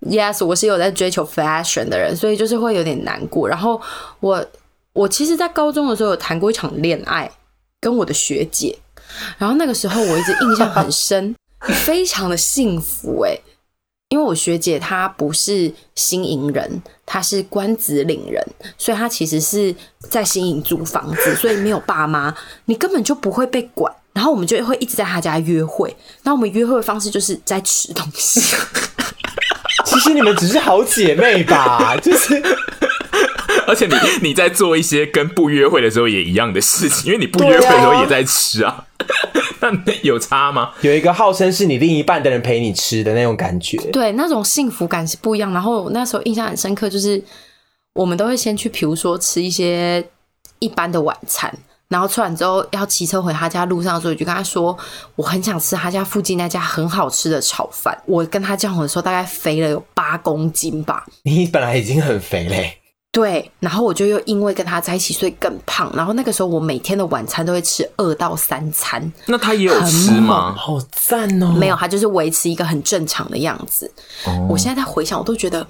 Yes，我是有在追求 fashion 的人，所以就是会有点难过。然后我我其实，在高中的时候有谈过一场恋爱，跟我的学姐。然后那个时候我一直印象很深，非常的幸福诶，因为我学姐她不是新营人，她是关子岭人，所以她其实是在新营租房子，所以没有爸妈，你根本就不会被管。然后我们就会一直在她家约会。那我们约会的方式就是在吃东西。其实你们只是好姐妹吧？就是，而且你你在做一些跟不约会的时候也一样的事情，因为你不约会的时候也在吃啊。那有差吗？有一个号称是你另一半的人陪你吃的那种感觉，对，那种幸福感是不一样。然后那时候印象很深刻，就是我们都会先去，比如说吃一些一般的晚餐。然后吃完之后要骑车回他家路上的时候，我就跟他说，我很想吃他家附近那家很好吃的炒饭。我跟他交往的时候大概肥了有八公斤吧。你本来已经很肥嘞。对，然后我就又因为跟他在一起，所以更胖。然后那个时候我每天的晚餐都会吃二到三餐。那他也有吃吗？好赞哦！没有，他就是维持一个很正常的样子。哦。我现在在回想，我都觉得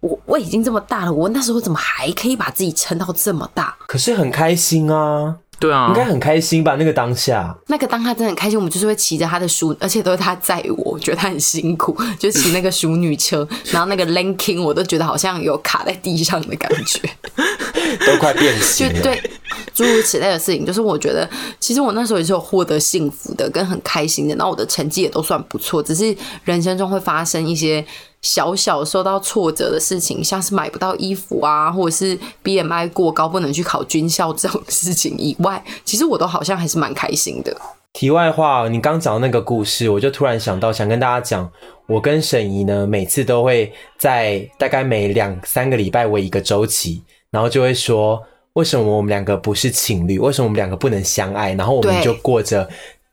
我我已经这么大了，我那时候怎么还可以把自己撑到这么大？可是很开心啊。对啊，应该很开心吧？那个当下，那个当下真的很开心。我们就是会骑着他的淑，而且都是他载我，我觉得他很辛苦，就骑那个淑女车，然后那个 linking 我都觉得好像有卡在地上的感觉，都快变形了。就对，诸如此类的事情，就是我觉得其实我那时候也是有获得幸福的，跟很开心的。然后我的成绩也都算不错，只是人生中会发生一些。小小受到挫折的事情，像是买不到衣服啊，或者是 BMI 过高不能去考军校这种事情以外，其实我都好像还是蛮开心的。题外话，你刚讲的那个故事，我就突然想到，想跟大家讲，我跟沈怡呢，每次都会在大概每两三个礼拜为一个周期，然后就会说，为什么我们两个不是情侣？为什么我们两个不能相爱？然后我们就过着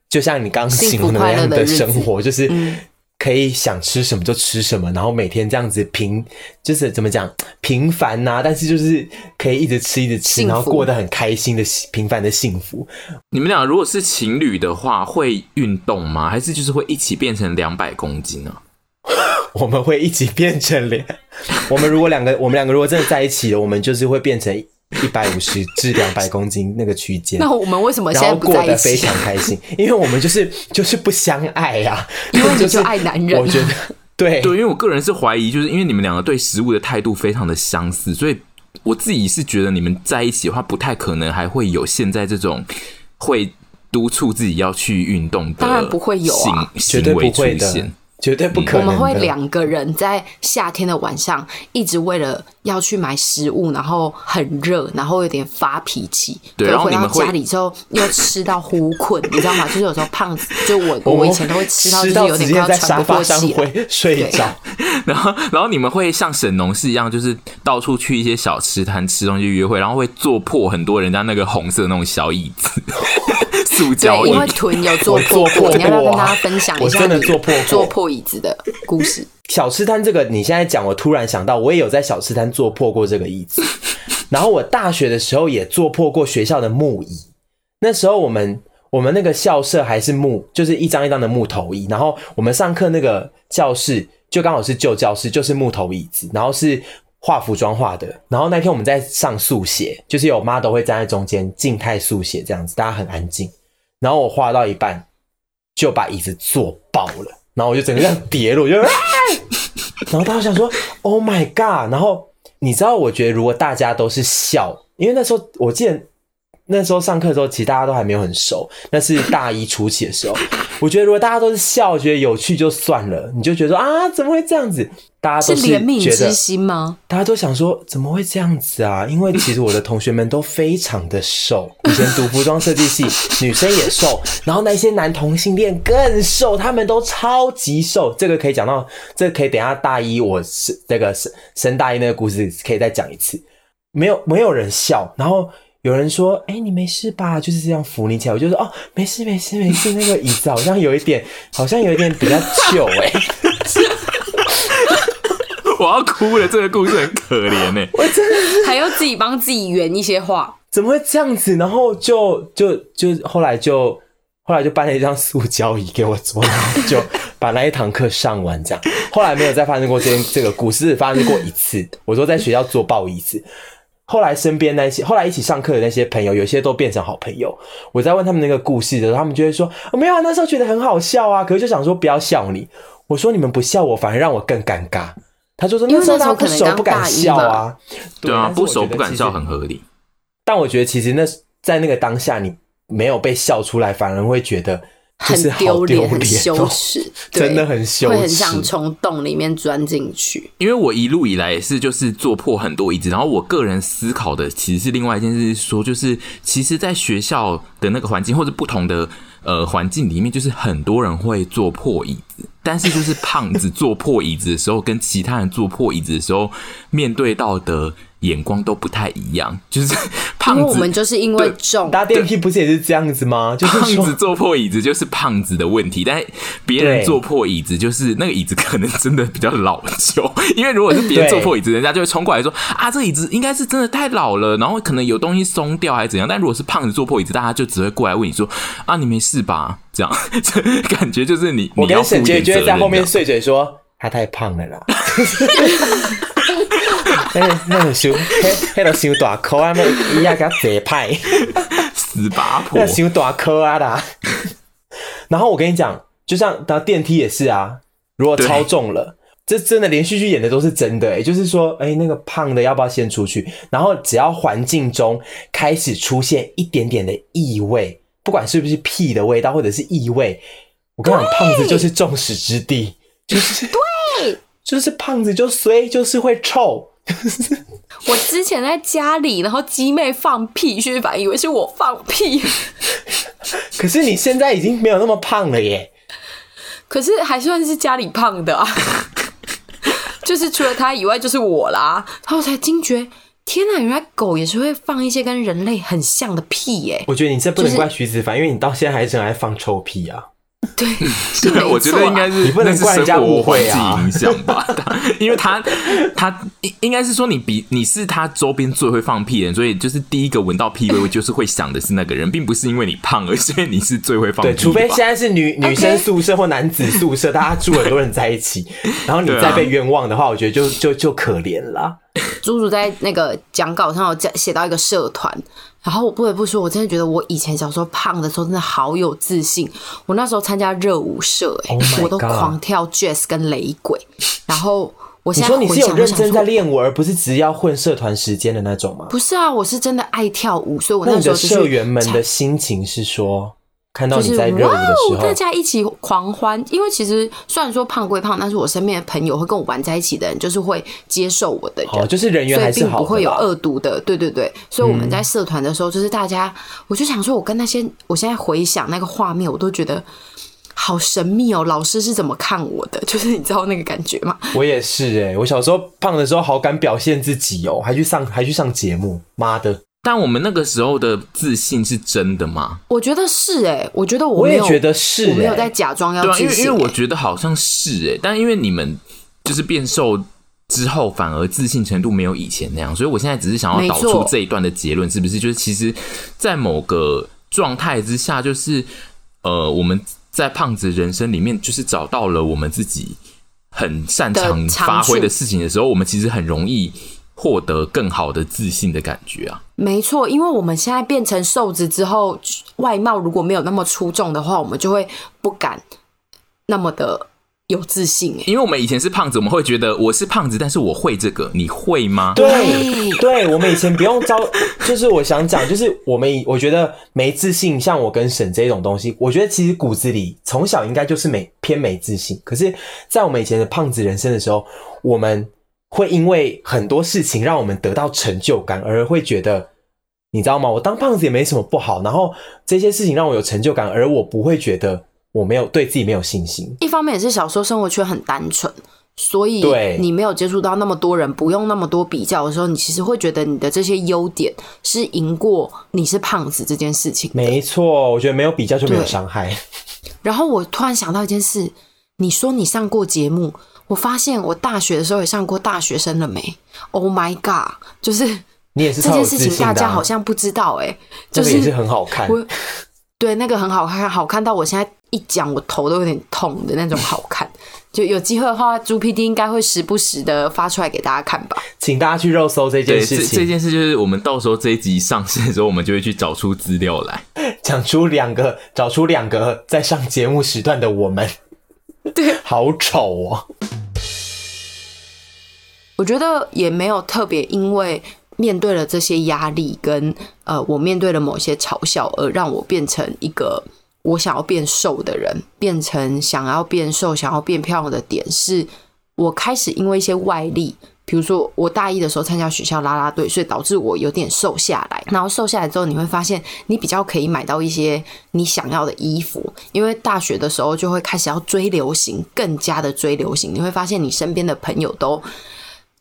就像你刚形容的那样的生活，就是。嗯可以想吃什么就吃什么，然后每天这样子平，就是怎么讲平凡呐、啊，但是就是可以一直吃一直吃，然后过得很开心的平凡的幸福。你们俩如果是情侣的话，会运动吗？还是就是会一起变成两百公斤呢、啊？我们会一起变成两，我们如果两个，我们两个如果真的在一起了，我们就是会变成。一百五十至两百 公斤那个区间，那我们为什么现在不在？过得非常开心，因为我们就是就是不相爱呀、啊。因为你就 爱男人，我觉得对对，因为我个人是怀疑，就是因为你们两个对食物的态度非常的相似，所以我自己是觉得你们在一起的话，不太可能还会有现在这种会督促自己要去运动的，当然不会有啊，绝对不会的。绝对不可能！我们会两个人在夏天的晚上，一直为了要去买食物，然后很热，然后有点发脾气。对，然后回到家里之后又吃到呼困，你知道吗？就是有时候胖子，就我我以前都会吃到就是有点快要喘不过气来，睡着。然后然后你们会像沈农是一样，就是到处去一些小吃摊吃东西约会，然后会坐破很多人家那个红色那种小椅子。塑胶对，因为臀有坐破过，你要不要跟大家分享一下你坐破坐破椅子的故事？小吃摊这个你现在讲，我突然想到，我也有在小吃摊坐破过这个椅子。然后我大学的时候也坐破过学校的木椅。那时候我们我们那个校舍还是木，就是一张一张的木头椅。然后我们上课那个教室就刚好是旧教室，就是木头椅子，然后是。画服装画的，然后那天我们在上速写，就是有 model 会站在中间静态速写这样子，大家很安静。然后我画到一半就把椅子坐爆了，然后我就整个这样跌落，我就，然后大家想说 Oh my god！然后你知道，我觉得如果大家都是笑，因为那时候我记得。那时候上课的时候，其实大家都还没有很熟。那是大一初期的时候，我觉得如果大家都是笑，觉得有趣就算了。你就觉得说啊，怎么会这样子？大家都是怜悯之心吗？大家都想说怎么会这样子啊？因为其实我的同学们都非常的瘦，以前读服装设计系，女生也瘦，然后那些男同性恋更瘦，他们都超级瘦。这个可以讲到，这个可以等一下大一我是这个升升大一那个故事可以再讲一次。没有没有人笑，然后。有人说：“哎、欸，你没事吧？”就是这样扶你起来，我就说：“哦，没事，没事，没事。”那个椅子好像有一点，好像有一点比较旧 哎。我要哭了，这个故事很可怜哎。我真的是还要自己帮自己圆一些话，怎么会这样子？然后就就就后来就后来就搬了一张塑胶椅给我坐，然后就把那一堂课上完。这样后来没有再发生过这这个故事，发生过一次。我说在学校坐爆椅子。后来身边那些后来一起上课的那些朋友，有些都变成好朋友。我在问他们那个故事的时候，他们就会说：“哦，没有啊，那时候觉得很好笑啊。”可是就想说不要笑你。我说你们不笑我，反而让我更尴尬。他就说那时候他不熟不敢笑啊。对啊，不熟不敢笑很合理。但我觉得其实那在那个当下，你没有被笑出来，反而会觉得很丢脸、很羞耻，真的很羞耻，会很想从洞里面钻进去。因为我一路以来也是就是做破很多椅子，然后我个人思考的其实是另外一件事，说就是其实，在学校的那个环境或者不同的呃环境里面，就是很多人会做破椅子，但是就是胖子坐破椅子的时候，跟其他人坐破椅子的时候面对到的。眼光都不太一样，就是 胖子，因为我们就是因为重搭电梯，不是也是这样子吗？就是胖子坐破椅子就是胖子的问题，但别人坐破椅子就是那个椅子可能真的比较老旧。因为如果是别人坐破椅子，人家就会冲过来说啊，这椅子应该是真的太老了，然后可能有东西松掉还是怎样。但如果是胖子坐破椅子，大家就只会过来问你说啊，你没事吧？这样 感觉就是你，我跟沈杰就会在后面碎嘴说他太胖了啦。那那个修，那个修大颗啊，那一下给他折派，死八婆，那修大颗啊啦。然后我跟你讲，就像搭电梯也是啊，如果超重了，这真的连续剧演的都是真的、欸。哎，就是说，哎、欸，那个胖的要不要先出去？然后只要环境中开始出现一点点的异味，不管是不是屁的味道或者是异味，我跟你讲，胖子就是众矢之的，就是 对，就是胖子就衰，就是会臭。我之前在家里，然后鸡妹放屁，薛凡以为是我放屁。可是你现在已经没有那么胖了耶。可是还算是家里胖的啊，就是除了他以外就是我啦。然后我才惊觉，天哪，原来狗也是会放一些跟人类很像的屁耶。我觉得你这不能怪徐子凡，就是，因为你到现在还是很爱放臭屁啊。对，对，我觉得应该是你不能怪人家误会啊，影响吧？因为他他应应该是说你比你是他周边最会放屁的人，所以就是第一个闻到屁味就是会想的是那个人，并不是因为你胖，而是因为你是最会放屁。对，除非现在是女女生宿舍或男子宿舍，大家住很多人在一起，然后你再被冤枉的话，我觉得就就就可怜了。猪猪在那个讲稿上有讲写到一个社团。然后我不得不说，我真的觉得我以前小时候胖的时候真的好有自信。我那时候参加热舞社，欸，哎，oh，我都狂跳 jazz 跟雷鬼。然后我现在回想，你说你是有认真在练舞，而不是只要混社团时间的那种吗？不是啊，我是真的爱跳舞，所以我那时候，就是，社员们的心情是说。看到你在热舞的时候，就是，大家一起狂欢。因为其实虽然说胖归胖，但是我身边的朋友会跟我玩在一起的人，就是会接受我的人，哦，就是人缘还是好，会有恶毒的。对对对，所以我们在社团的时候，就是大家，嗯，我就想说，我跟那些，我现在回想那个画面，我都觉得好神秘哦。老师是怎么看我的？就是你知道那个感觉吗？我也是哎，欸，我小时候胖的时候，好敢表现自己哦，还去上还去上节目，妈的！但我们那个时候的自信是真的吗？我觉得是哎、欸，我觉得我我也觉得是、欸，我没有在假装要自信、欸对啊，因为因为我觉得好像是哎、欸，但因为你们就是变瘦之后，反而自信程度没有以前那样，所以我现在只是想要导出这一段的结论，是不是？就是其实，在某个状态之下，就是呃，我们在胖子人生里面，就是找到了我们自己很擅长发挥的事情的时候，我们其实很容易。获得更好的自信的感觉啊，没错，因为我们现在变成瘦子之后，外貌如果没有那么出众的话，我们就会不敢那么的有自信。因为我们以前是胖子，我们会觉得我是胖子，但是我会这个，你会吗？对，对，我们以前不用招，就是我想讲，就是我们我觉得没自信，像我跟沈这种东西，我觉得其实骨子里从小应该就是没偏没自信。可是，在我们以前的胖子人生的时候，我们。会因为很多事情让我们得到成就感，而会觉得，你知道吗？我当胖子也没什么不好。然后这些事情让我有成就感，而我不会觉得我没有对自己没有信心。一方面也是小时候生活圈很单纯，所以你没有接触到那么多人，不用那么多比较的时候，你其实会觉得你的这些优点是赢过你是胖子这件事情。没错，我觉得没有比较就没有伤害。然后我突然想到一件事，你说你上过节目。我发现我大学的时候也上过大学生了没？Oh my god！就是你也是这件事情，大家好像不知道哎、欸，就是也是很好看。对，那个很好看，好看到我现在一讲，我头都有点痛的那种好看。就有机会的话，猪 PD 应该会时不时的发出来给大家看吧。请大家去肉搜这件事情。这件事就是我们到时候这一集上线的时候，我们就会去找出资料来，讲出两个，找出两个在上节目时段的我们。对，好丑哦。我觉得也没有特别，因为面对了这些压力，跟呃，我面对了某些嘲笑，而让我变成一个我想要变瘦的人，变成想要变瘦、想要变漂亮的点，是我开始因为一些外力。比如说，我大一的时候参加学校啦啦队，所以导致我有点瘦下来。然后瘦下来之后，你会发现你比较可以买到一些你想要的衣服，因为大学的时候就会开始要追流行，更加的追流行。你会发现你身边的朋友都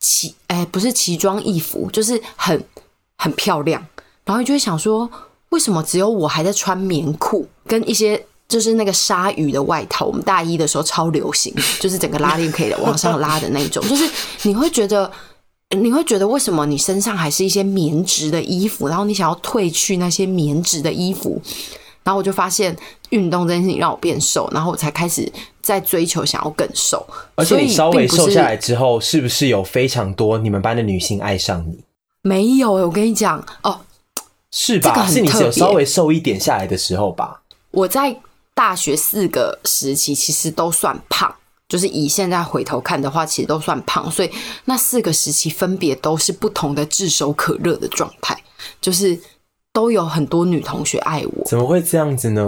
奇，哎，不是奇装异服，就是很很漂亮。然后你就会想说，为什么只有我还在穿棉裤跟一些。就是那个鲨鱼的外套，我们大一的时候超流行，就是整个拉链可以往上拉的那种。就是你会觉得，你会觉得为什么你身上还是一些棉质的衣服，然后你想要褪去那些棉质的衣服，然后我就发现运动这件事情让我变瘦，然后我才开始在追求想要更瘦。而且你稍微瘦下来之后，是不是有非常多你们班的女性爱上你？没有，我跟你讲哦，是吧？这个。是你只有稍微瘦一点下来的时候吧？我在。大学四个时期其实都算胖，就是以现在回头看的话，其实都算胖。所以那四个时期分别都是不同的炙手可热的状态，就是都有很多女同学爱我。怎么会这样子呢？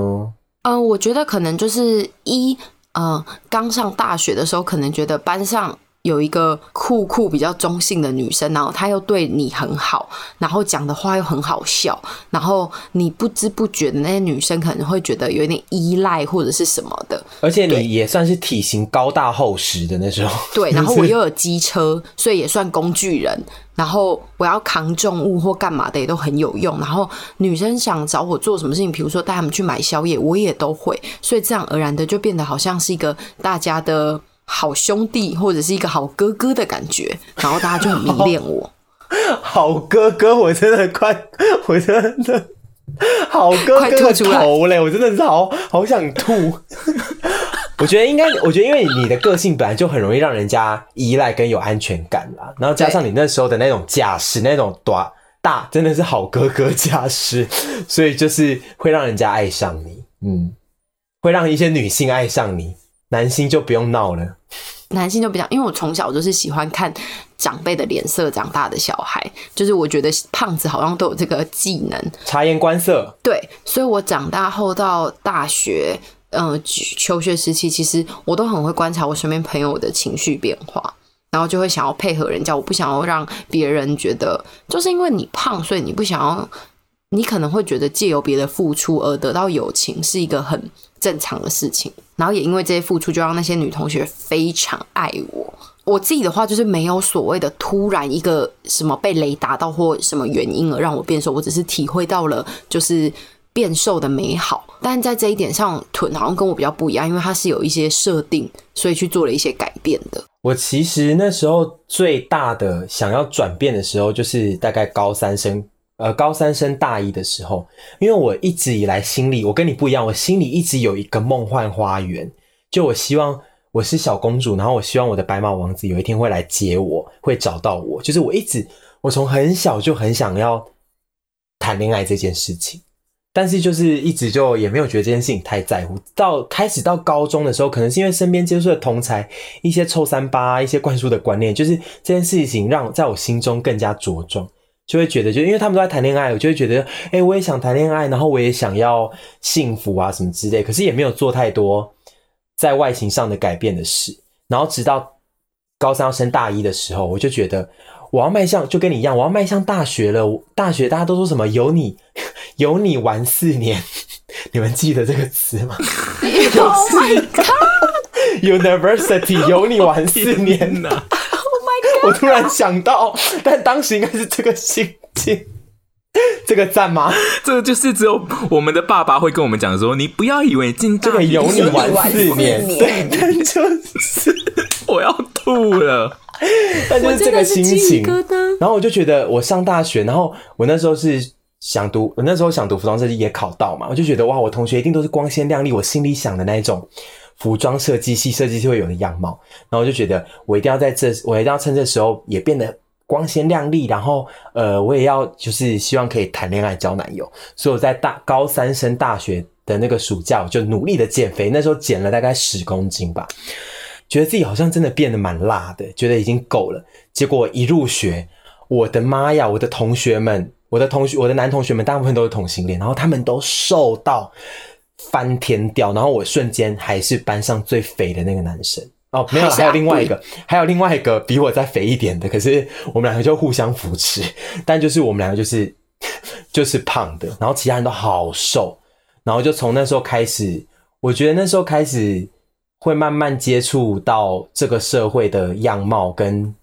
嗯、呃，我觉得可能就是一，嗯、呃，刚上大学的时候，可能觉得班上。有一个酷酷比较中性的女生，然后她又对你很好，然后讲的话又很好笑，然后你不知不觉的那些女生可能会觉得有点依赖或者是什么的。而且你也算是体型高大厚实的那时候。对，然后 我又有机车，所以也算工具人。然后我要扛重物或干嘛的也都很有用。然后女生想找我做什么事情，比如说带他们去买宵夜，我也都会。所以自然而然的就变得好像是一个大家的。好兄弟或者是一个好哥哥的感觉，然后大家就很迷恋我。好哥哥，我真的快，我真的好哥哥的头嘞，我真的是好好想吐。我觉得应该，我觉得因为你的个性本来就很容易让人家依赖跟有安全感啦，然后加上你那时候的那种架势，那种大大真的是好哥哥架势，所以就是会让人家爱上你，嗯，会让一些女性爱上你。男性就不用闹了，男性就比较，因为我从小就是喜欢看长辈的脸色长大的小孩，就是我觉得胖子好像都有这个技能，察言观色。对，所以我长大后到大学，嗯、呃，求学时期，其实我都很会观察我身边朋友的情绪变化，然后就会想要配合人家，我不想要让别人觉得，就是因为你胖，所以你不想要，你可能会觉得借由别的付出而得到友情是一个很正常的事情。然后也因为这些付出，就让那些女同学非常爱我。我自己的话，就是没有所谓的突然一个什么被雷打到或什么原因而让我变瘦，我只是体会到了就是变瘦的美好。但在这一点上，臀好像跟我比较不一样，因为它是有一些设定，所以去做了一些改变的。我其实那时候最大的想要转变的时候，就是大概高三升。呃，高三升大一的时候，因为我一直以来心里，我跟你不一样，我心里一直有一个梦幻花园，就我希望我是小公主，然后我希望我的白马王子有一天会来接我，会找到我。就是我一直，我从很小就很想要谈恋爱这件事情，但是就是一直就也没有觉得这件事情太在乎。到开始到高中的时候，可能是因为身边接触的同才一些臭三八，一些灌输的观念，就是这件事情让在我心中更加茁壮。就会觉得，就因为他们都在谈恋爱，我就会觉得，哎、欸，我也想谈恋爱，然后我也想要幸福啊，什么之类。可是也没有做太多在外形上的改变的事。然后直到高三要升大一的时候，我就觉得我要迈向，就跟你一样，我要迈向大学了。大学大家都说什么？有你，有你玩四年。你们记得这个词吗？Oh my god！University 有你玩四年呢。我突然想到，但当时应该是这个心情，这个赞吗？这个就是只有我们的爸爸会跟我们讲说：“你不要以为进这个有你玩四年，对，但就是 我要吐了。”但就是这个心情。然后我就觉得，我上大学，然后我那时候是想读，我那时候想读服装设计，也考到嘛。我就觉得哇，我同学一定都是光鲜亮丽，我心里想的那一种。服装设计系设计师会有的样貌，然后我就觉得我一定要在这，我一定要趁这时候也变得光鲜亮丽，然后呃，我也要就是希望可以谈恋爱交男友，所以我在大高三升大学的那个暑假，我就努力的减肥，那时候减了大概十公斤吧，觉得自己好像真的变得蛮辣的，觉得已经够了，结果一入学，我的妈呀，我的同学们，我的同学，我的男同学们，大部分都是同性恋，然后他们都瘦到翻天掉，然后我瞬间还是班上最肥的那个男生。哦，没有，还有另外一个，还有另外一个比我再肥一点的，可是我们两个就互相扶持，但就是我们两个就是 就是胖的，然后其他人都好瘦，然后就从那时候开始，我觉得那时候开始会慢慢接触到这个社会的样貌，跟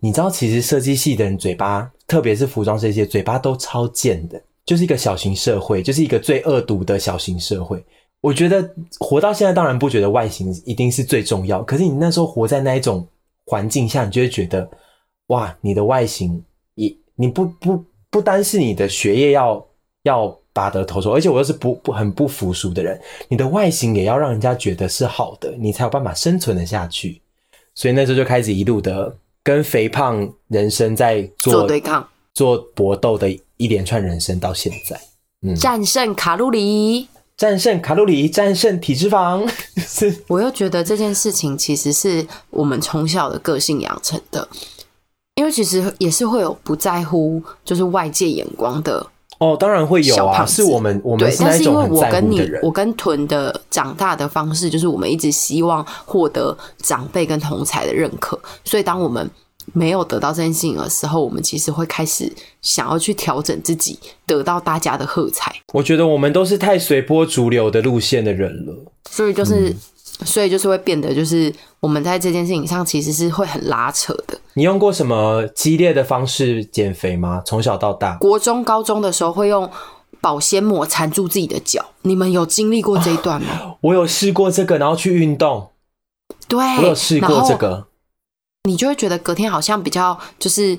你知道，其实设计系的人嘴巴，特别是服装这些，嘴巴都超贱的，就是一个小型社会，就是一个最恶毒的小型社会。我觉得活到现在，当然不觉得外形一定是最重要。可是你那时候活在那一种环境下，你就会觉得，哇，你的外形也你不不不单是你的学业要要拔得头筹，而且我又是不不很不服输的人，你的外形也要让人家觉得是好的，你才有办法生存的下去。所以那时候就开始一路的跟肥胖人生在做，做对抗、做搏斗的一连串人生到现在，嗯，战胜卡路里。战胜卡路里，战胜体脂肪。是，我又觉得这件事情其实是我们从小的个性养成的，因为其实也是会有不在乎就是外界眼光的哦，当然会有啊，是我们我们是那种很在乎的人。但是因为我跟你，我跟屯的长大的方式，就是我们一直希望获得长辈跟同才的认可，所以当我们。没有得到这件事情的时候，我们其实会开始想要去调整自己，得到大家的喝彩。我觉得我们都是太随波逐流的路线的人了，所以就是，嗯、所以就是会变得，就是我们在这件事情上其实是会很拉扯的。你用过什么激烈的方式减肥吗？从小到大，国中、高中的时候会用保鲜膜缠住自己的脚。你们有经历过这一段吗？哦、我有试过这个，然后去运动。对，我有试过这个。你就会觉得隔天好像比较就是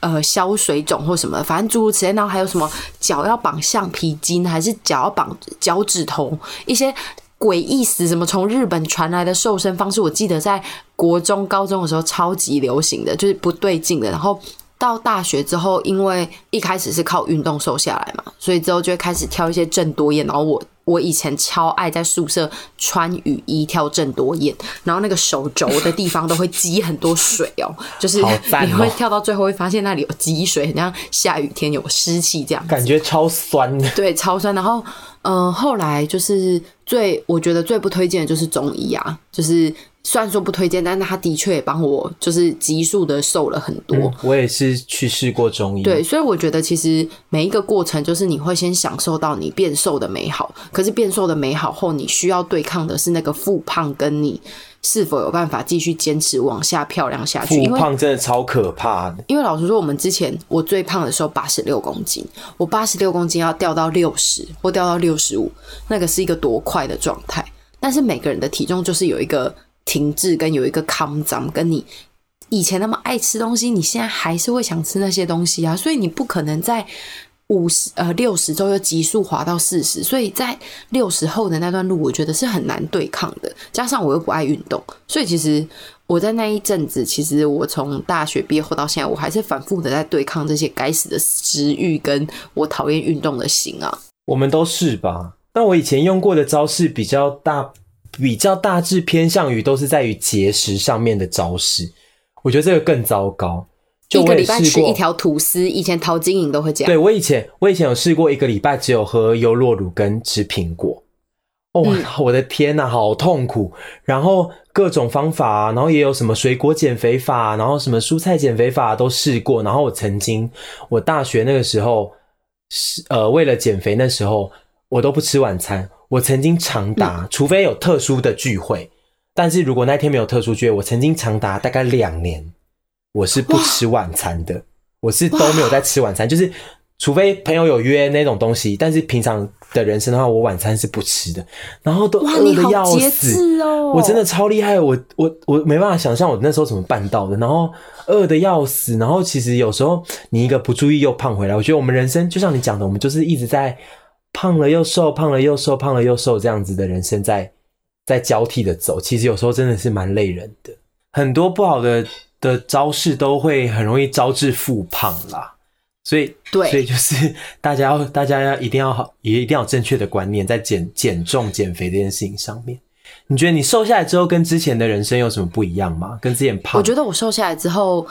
呃消水肿或什么，反正诸如此类。然后还有什么脚要绑橡皮筋，还是脚要绑脚趾头，一些诡异死什么从日本传来的瘦身方式，我记得在国中、高中的时候超级流行的，就是不对劲的。然后到大学之后，因为一开始是靠运动瘦下来嘛，所以之后就会开始挑一些郑多燕。然后我。我以前超爱在宿舍穿雨衣跳郑多燕，然后那个手肘的地方都会积很多水哦，就是你会跳到最后会发现那里有积水，很像下雨天有湿气这样，感觉超酸的。对，超酸。然后，嗯、呃，后来就是最我觉得最不推荐的就是中医啊，就是。虽然说不推荐，但是他的确也帮我就是急速的瘦了很多。嗯，我也是去试过中医，对，所以我觉得其实每一个过程就是你会先享受到你变瘦的美好，可是变瘦的美好后，你需要对抗的是那个复胖，跟你是否有办法继续坚持往下漂亮下去。复胖真的超可怕的，因为老实说，我们之前我最胖的时候八十六公斤，我八十六公斤要掉到六十或掉到六十五，那个是一个多快的状态。但是每个人的体重就是有一个。停滞跟有一个康张，跟你以前那么爱吃东西，你现在还是会想吃那些东西啊，所以你不可能在五十呃六十周又急速滑到四十，所以在六十后的那段路，我觉得是很难对抗的。加上我又不爱运动，所以其实我在那一阵子，其实我从大学毕业后到现在，我还是反复的在对抗这些该死的食欲，跟我讨厌运动的心啊。我们都是吧？但我以前用过的招式比较大。比较大致偏向于都是在于节食上面的招式，我觉得这个更糟糕。就我也试过，一个礼拜吃一条吐司，以前陶晶莹都会这样。对，我以前我以前有试过一个礼拜只有喝优酪乳跟吃苹果。哦，嗯、我的天呐，好痛苦！然后各种方法啊，然后也有什么水果减肥法，然后什么蔬菜减肥法都试过。然后我曾经，我大学那个时候是呃为了减肥，那时候我都不吃晚餐。我曾经长达，除非有特殊的聚会，但是如果那天没有特殊聚会，我曾经长达大概两年，我是不吃晚餐的，我是都没有在吃晚餐，就是除非朋友有约那种东西，但是平常的人生的话，我晚餐是不吃的，然后都饿的要死。哦，我真的超厉害，我我我没办法想象我那时候怎么办到的，然后饿的要死，然后其实有时候你一个不注意又胖回来，我觉得我们人生就像你讲的，我们就是一直在。胖了又瘦，胖了又瘦，胖了又瘦，这样子的人生在在交替的走，其实有时候真的是蛮累人的。很多不好的的招式都会很容易招致复胖啦，所以对，所以就是大家要大家要一定要好，也一定要有正确的观念，在减减重减肥这件事情上面。你觉得你瘦下来之后跟之前的人生有什么不一样吗？跟之前胖？我觉得我瘦下来之后。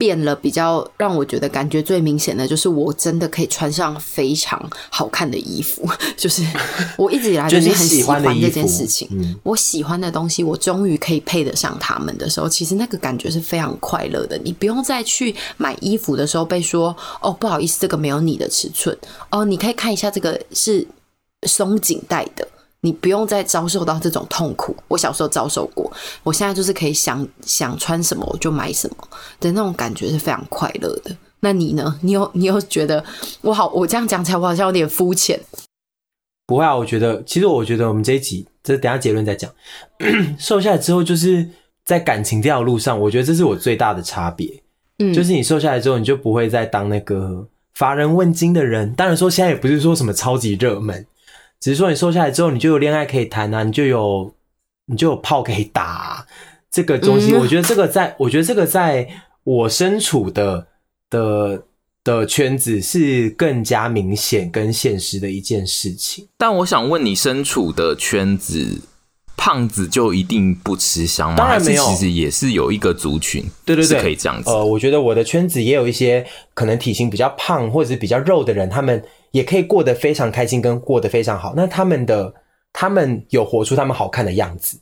变了，比较让我觉得感觉最明显的就是，我真的可以穿上非常好看的衣服。就是 我一直以来就是很喜欢这件事情。嗯、我喜欢的东西，我终于可以配得上他们的时候，其实那个感觉是非常快乐的。你不用再去买衣服的时候被说：“哦，不好意思，这个没有你的尺寸。”哦，你可以看一下这个是松紧带的。你不用再遭受到这种痛苦，我小时候遭受过，我现在就是可以想想穿什么我就买什么的那种感觉是非常快乐的。那你呢？你有你有觉得我好？我这样讲起来我好像有点肤浅。不会啊，我觉得其实我觉得我们这一集这等下结论再讲。瘦下来之后，就是在感情这条路上，我觉得这是我最大的差别。嗯，就是你瘦下来之后，你就不会再当那个乏人问津的人。当然说现在也不是说什么超级热门。只是说你瘦下来之后，你就有恋爱可以谈啊，你就有你就有炮可以打啊，这个东西，我觉得这个在，我觉得这个在我身处的的的圈子是更加明显跟现实的一件事情。但我想问你，身处的圈子，胖子就一定不吃香吗？当然没有，其实也是有一个族群，对对对，可以这样子。呃，我觉得我的圈子也有一些可能体型比较胖或者是比较肉的人，他们。也可以过得非常开心，跟过得非常好。那他们的，他们有活出他们好看的样子。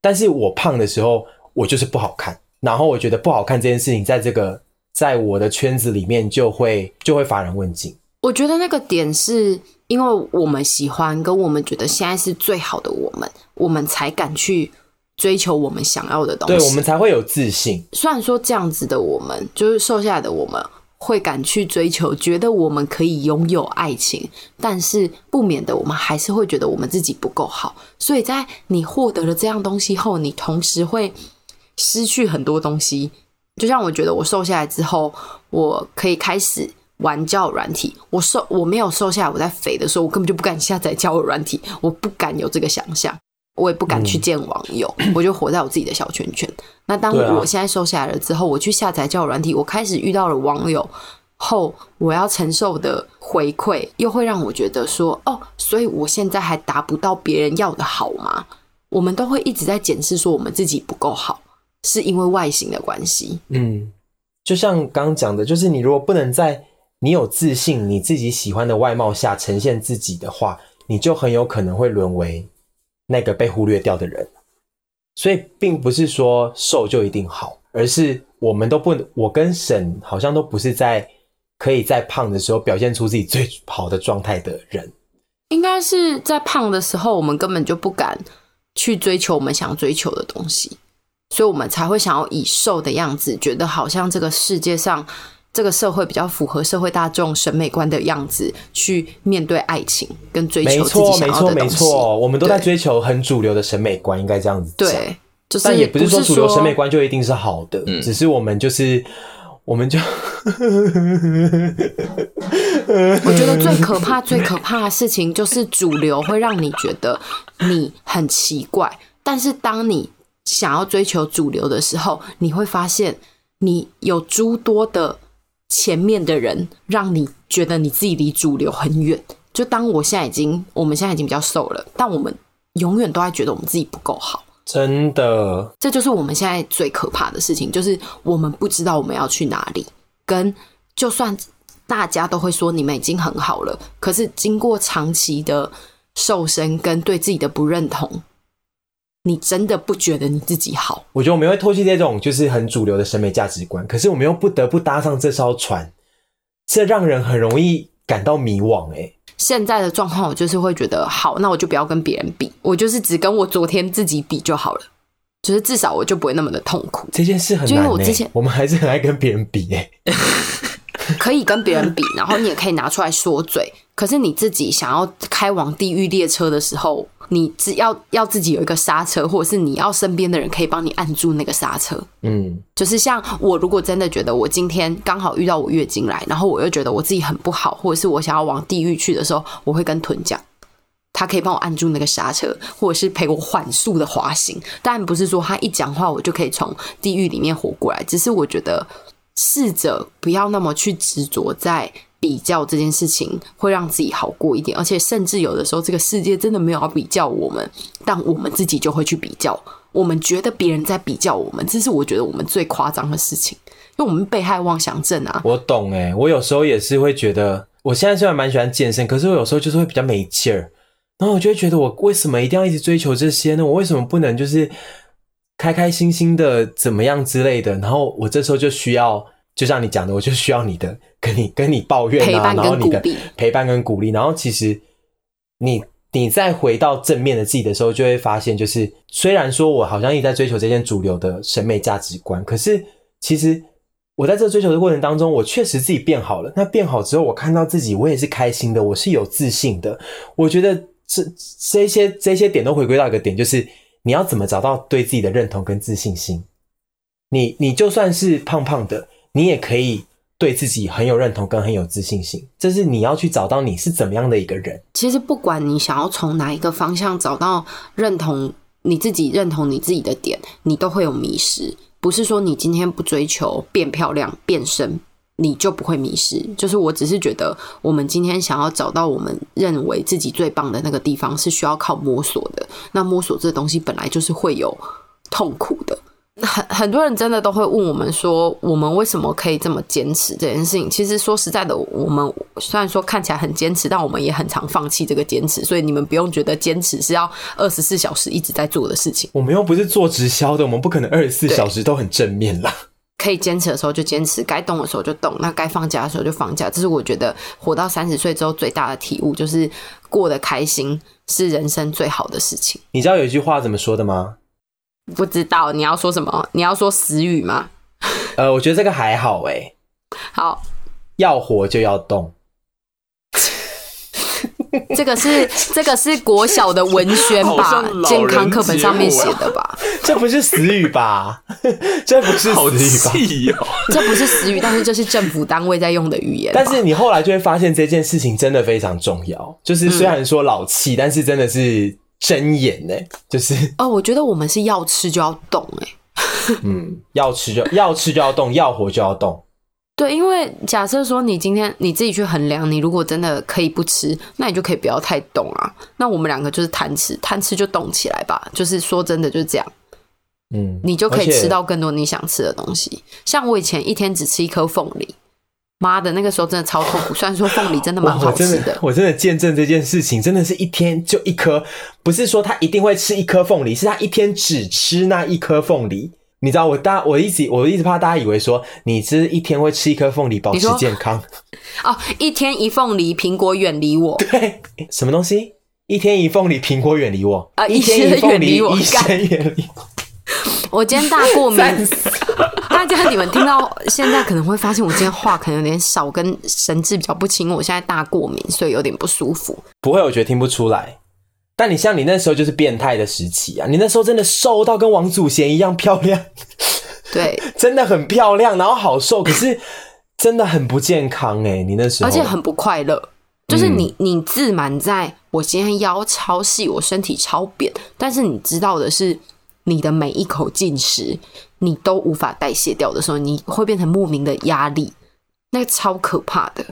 但是我胖的时候，我就是不好看。然后我觉得不好看这件事情，在这个在我的圈子里面，就会就会乏人问津。我觉得那个点是因为我们喜欢，跟我们觉得现在是最好的我们，我们才敢去追求我们想要的东西。对，我们才会有自信。虽然说这样子的我们，就是瘦下来的我们。会敢去追求，觉得我们可以拥有爱情，但是不免的，我们还是会觉得我们自己不够好。所以在你获得了这样东西后，你同时会失去很多东西。就像我觉得我瘦下来之后，我可以开始玩交友软体。我瘦，我没有瘦下来，我在肥的时候，我根本就不敢下载交友软体，我不敢有这个想象。我也不敢去见网友，嗯、我就活在我自己的小圈圈。那当我现在瘦下来了之后，我去下载交友软体，我开始遇到了网友后，我要承受的回馈又会让我觉得说，哦，所以我现在还达不到别人要的好吗？我们都会一直在检视说我们自己不够好，是因为外形的关系。嗯，就像刚刚讲的，就是你如果不能在你有自信、你自己喜欢的外貌下呈现自己的话，你就很有可能会沦为。那个被忽略掉的人，所以并不是说瘦就一定好，而是我们都不，我跟沈好像都不是在可以在胖的时候表现出自己最好的状态的人。应该是在胖的时候，我们根本就不敢去追求我们想追求的东西，所以我们才会想要以瘦的样子，觉得好像这个世界上。这个社会比较符合社会大众审美观的样子，去面对爱情跟追求自己想要的东西。没错，没错，没错，我们都在追求很主流的审美观，应该这样子讲。对，就是，但也不是说主流审美观就一定是好的，嗯，只是我们就是，我们就，我觉得最可怕、最可怕的事情就是主流会让你觉得你很奇怪，但是当你想要追求主流的时候，你会发现你有诸多的。前面的人让你觉得你自己离主流很远。就当我现在已经，我们现在已经比较瘦了，但我们永远都在觉得我们自己不够好。真的，这就是我们现在最可怕的事情，就是我们不知道我们要去哪里。跟就算大家都会说你们已经很好了，可是经过长期的瘦身跟对自己的不认同。你真的不觉得你自己好？我觉得我们会唾弃这种就是很主流的审美价值观，可是我们又不得不搭上这艘船，这让人很容易感到迷惘。诶，现在的状况，我就是会觉得好，那我就不要跟别人比，我就是只跟我昨天自己比就好了，就是至少我就不会那么的痛苦。这件事很难，因为我之前我们还是很爱跟别人比，诶，可以跟别人比，然后你也可以拿出来说嘴，可是你自己想要开往地狱列车的时候。你只要要自己有一个刹车，或者是你要身边的人可以帮你按住那个刹车。嗯，就是像我，如果真的觉得我今天刚好遇到我月经来，然后我又觉得我自己很不好，或者是我想要往地狱去的时候，我会跟臀讲，他可以帮我按住那个刹车，或者是陪我缓速的滑行。但不是说他一讲话我就可以从地狱里面活过来，只是我觉得试着不要那么去执着在。比较这件事情会让自己好过一点，而且甚至有的时候，这个世界真的没有要比较我们，但我们自己就会去比较。我们觉得别人在比较我们，这是我觉得我们最夸张的事情。因为我们被害妄想症啊。我懂哎、我有时候也是会觉得，我现在虽然蛮喜欢健身，可是我有时候就是会比较没劲儿，然后我就会觉得，我为什么一定要一直追求这些呢？我为什么不能就是开开心心的怎么样之类的？然后我这时候就需要，就像你讲的，我就需要你的 跟你跟你抱怨啊，然后你的陪伴跟鼓励，然后其实你。你再回到正面的自己的时候，就会发现，就是虽然说我好像一直在追求这件主流的审美价值观，可是其实我在这追求的过程当中，我确实自己变好了。那变好之后，我看到自己，我也是开心的，我是有自信的。我觉得这这些这些点都回归到一个点，就是你要怎么找到对自己的认同跟自信心。你你就算是胖胖的，你也可以。对自己很有认同跟很有自信心，这是你要去找到你是怎么样的一个人。其实不管你想要从哪一个方向找到认同你自己、认同你自己的点，你都会有迷失。不是说你今天不追求变漂亮、变身，你就不会迷失。就是我只是觉得，我们今天想要找到我们认为自己最棒的那个地方，是需要靠摸索的。那摸索这东西本来就是会有痛苦的。很很多人真的都会问我们说，我们为什么可以这么坚持这件事情？其实说实在的，我们虽然说看起来很坚持，但我们也很常放弃这个坚持。所以你们不用觉得坚持是要二十四小时一直在做的事情。我们又不是做直销的，我们不可能二十四小时都很正面啦。可以坚持的时候就坚持，该动的时候就动，那该放假的时候就放假。这是我觉得活到三十岁之后最大的体悟，就是过得开心是人生最好的事情。你知道有一句话怎么说的吗？不知道你要说什么？你要说死语吗？呃，我觉得这个还好哎。好，要活就要动。这个是这个是国小的文宣吧？健康课本上面写的吧？这不是死语吧？这不是死语吧？这不是死语，但是这是政府单位在用的语言。但是你后来就会发现这件事情真的非常重要。就是虽然说老气，嗯、但是真的是。睁眼呢，就是哦，我觉得我们是要吃就要动哎，嗯，要吃就 要吃就要动，要活就要动。对，因为假设说你今天你自己去衡量，你如果真的可以不吃，那你就可以不要太动啊。那我们两个就是贪吃，贪吃就动起来吧。就是说真的就是这样，嗯，你就可以吃到更多你想吃的东西。像我以前一天只吃一颗凤梨。妈的，那个时候真的超痛苦。虽然说凤梨真的蛮好吃的，我真的见证这件事情，真的是一天就一颗，不是说他一定会吃一颗凤梨，是他一天只吃那一颗凤梨。你知道我大我一直我一直怕大家以为说你吃一天会吃一颗凤梨保持健康 哦，一天一凤梨，苹果远离我。对，什么东西？一天一凤梨，苹果远离我啊！一天一凤梨，医生远离我。我今天大过敏。大家你们听到现在可能会发现我今天话可能有点少，跟神志比较不清。我现在大过敏，所以有点不舒服。不会，我觉得听不出来。但你像你那时候就是变态的时期啊！你那时候真的瘦到跟王祖贤一样漂亮，对，真的很漂亮，然后好瘦，可是真的很不健康哎！你那时候，而且很不快乐，就是你你自满在我今天腰超细，我身体超扁，但是你知道的是。你的每一口进食，你都无法代谢掉的时候，你会变成莫名的压力，那个超可怕的。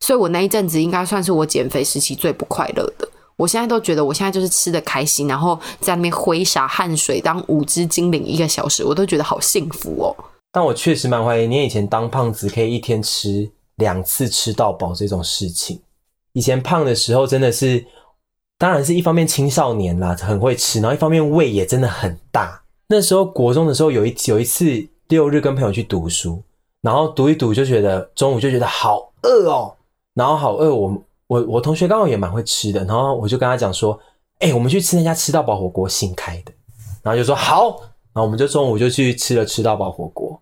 所以我那一阵子应该算是我减肥时期最不快乐的。我现在都觉得我现在就是吃得开心，然后在那边挥洒汗水当五只精灵一个小时，我都觉得好幸福哦。但我确实蛮怀疑你以前当胖子可以一天吃两次吃到饱这种事情。以前胖的时候真的是。当然是一方面青少年啦，很会吃，然后一方面胃也真的很大。那时候国中的时候，有一有一次六日跟朋友去读书，然后读一读就觉得中午就觉得好饿哦，然后好饿。我我我同学刚好也蛮会吃的，然后我就跟他讲说：“哎，我们去吃那家吃到饱火锅新开的。”然后就说好，然后我们就中午就去吃了吃到饱火锅，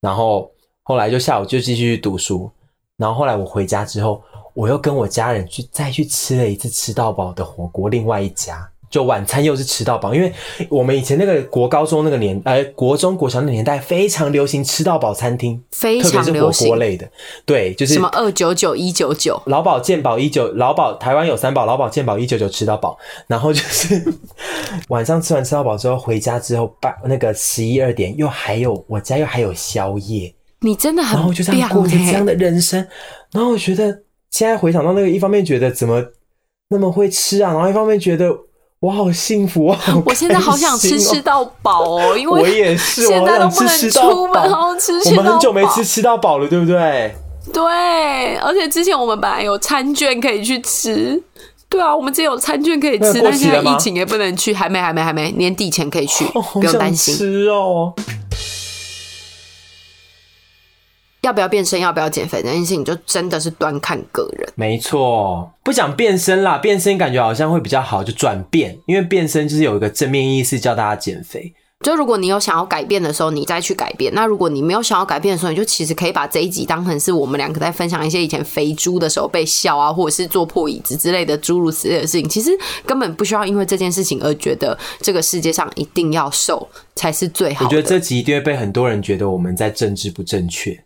然后后来就下午就继续去读书，然后后来我回家之后。我又跟我家人去再去吃了一次吃到饱的火锅，另外一家就晚餐又是吃到饱，因为我们以前那个国高中那个年，呃，国中国小那年代非常流行吃到饱餐厅，非常流行火锅类的，对，就是什么二九九一九九，劳保健保一九，劳保台湾有三宝，劳保健保一九九吃到饱，然后就是 晚上吃完吃到饱之后回家之后半那个十一二点又还有我家又还有宵夜，你真的很，然后就这样过着这样的人生，然后我觉得。现在回想到那个，一方面觉得怎么那么会吃啊，然后一方面觉得我好幸福啊！我现在好想吃吃到饱哦，因为我也是，现在都不能出门，好想吃吃到饱。我们很久没吃吃到饱了，对不对？对，而且之前我们本来有餐券可以去吃，对啊，我们之前有餐券可以吃，但现在疫情也不能去，还没，还没，还没，年底前可以去，哦、不用担心。吃哦。要不要变身？要不要减肥？这件事情就真的是端看个人。没错，不讲变身啦，变身感觉好像会比较好，就转变。因为变身就是有一个正面意思，叫大家减肥。就如果你有想要改变的时候，你再去改变。那如果你没有想要改变的时候，你就其实可以把这一集当成是我们两个在分享一些以前肥猪的时候被笑啊，或者是坐破椅子之类的诸如此类的事情。其实根本不需要因为这件事情而觉得这个世界上一定要瘦才是最好的。我觉得这集一定会被很多人觉得我们在政治不正确。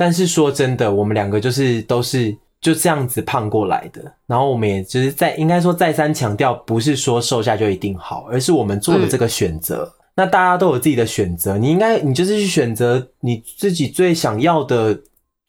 但是说真的，我们两个就是都是就这样子胖过来的，然后我们也就是在应该说再三强调，不是说瘦下就一定好，而是我们做了这个选择。嗯、那大家都有自己的选择，你应该你就是去选择你自己最想要的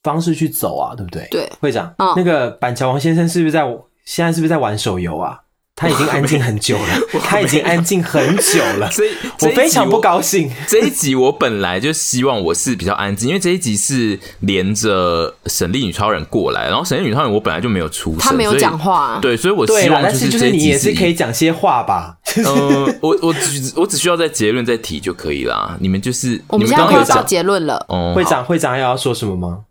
方式去走啊，对不对？对，会长，哦、那个板桥王先生是不是在现在是不是在玩手游啊？他已经安静很久了，他已经安静很久了，所以我非常不高兴。这一集我本来就希望我是比较安静，因为这一集是连着省力女超人过来，然后省力女超人我本来就没有出声，他没有讲话，对，所以我希望就是这一集你也是可以讲些话吧。嗯，我我只我只需要在结论再提就可以啦。你们就是我们刚刚有讲结论了。哦，会长会长要要说什么吗？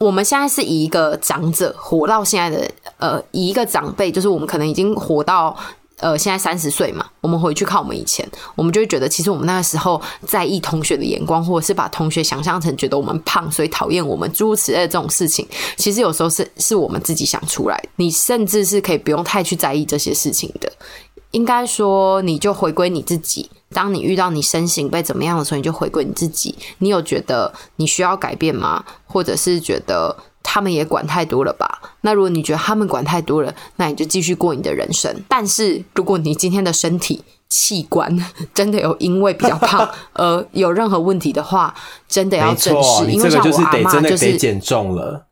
我们现在是以一个长者活到现在的，呃，以一个长辈，就是我们可能已经活到呃现在三十岁嘛。我们回去看我们以前，我们就会觉得，其实我们那个时候在意同学的眼光，或者是把同学想象成觉得我们胖，所以讨厌我们诸如此类的这种事情，其实有时候是是我们自己想出来。你甚至是可以不用太去在意这些事情的。应该说，你就回归你自己。当你遇到你身形被怎么样的时候，你就回归你自己。你有觉得你需要改变吗？或者是觉得他们也管太多了吧？那如果你觉得他们管太多了，那你就继续过你的人生。但是如果你今天的身体器官真的有因为比较胖而 有任何问题的话，真的要正视。因为像我阿妈就是减重了。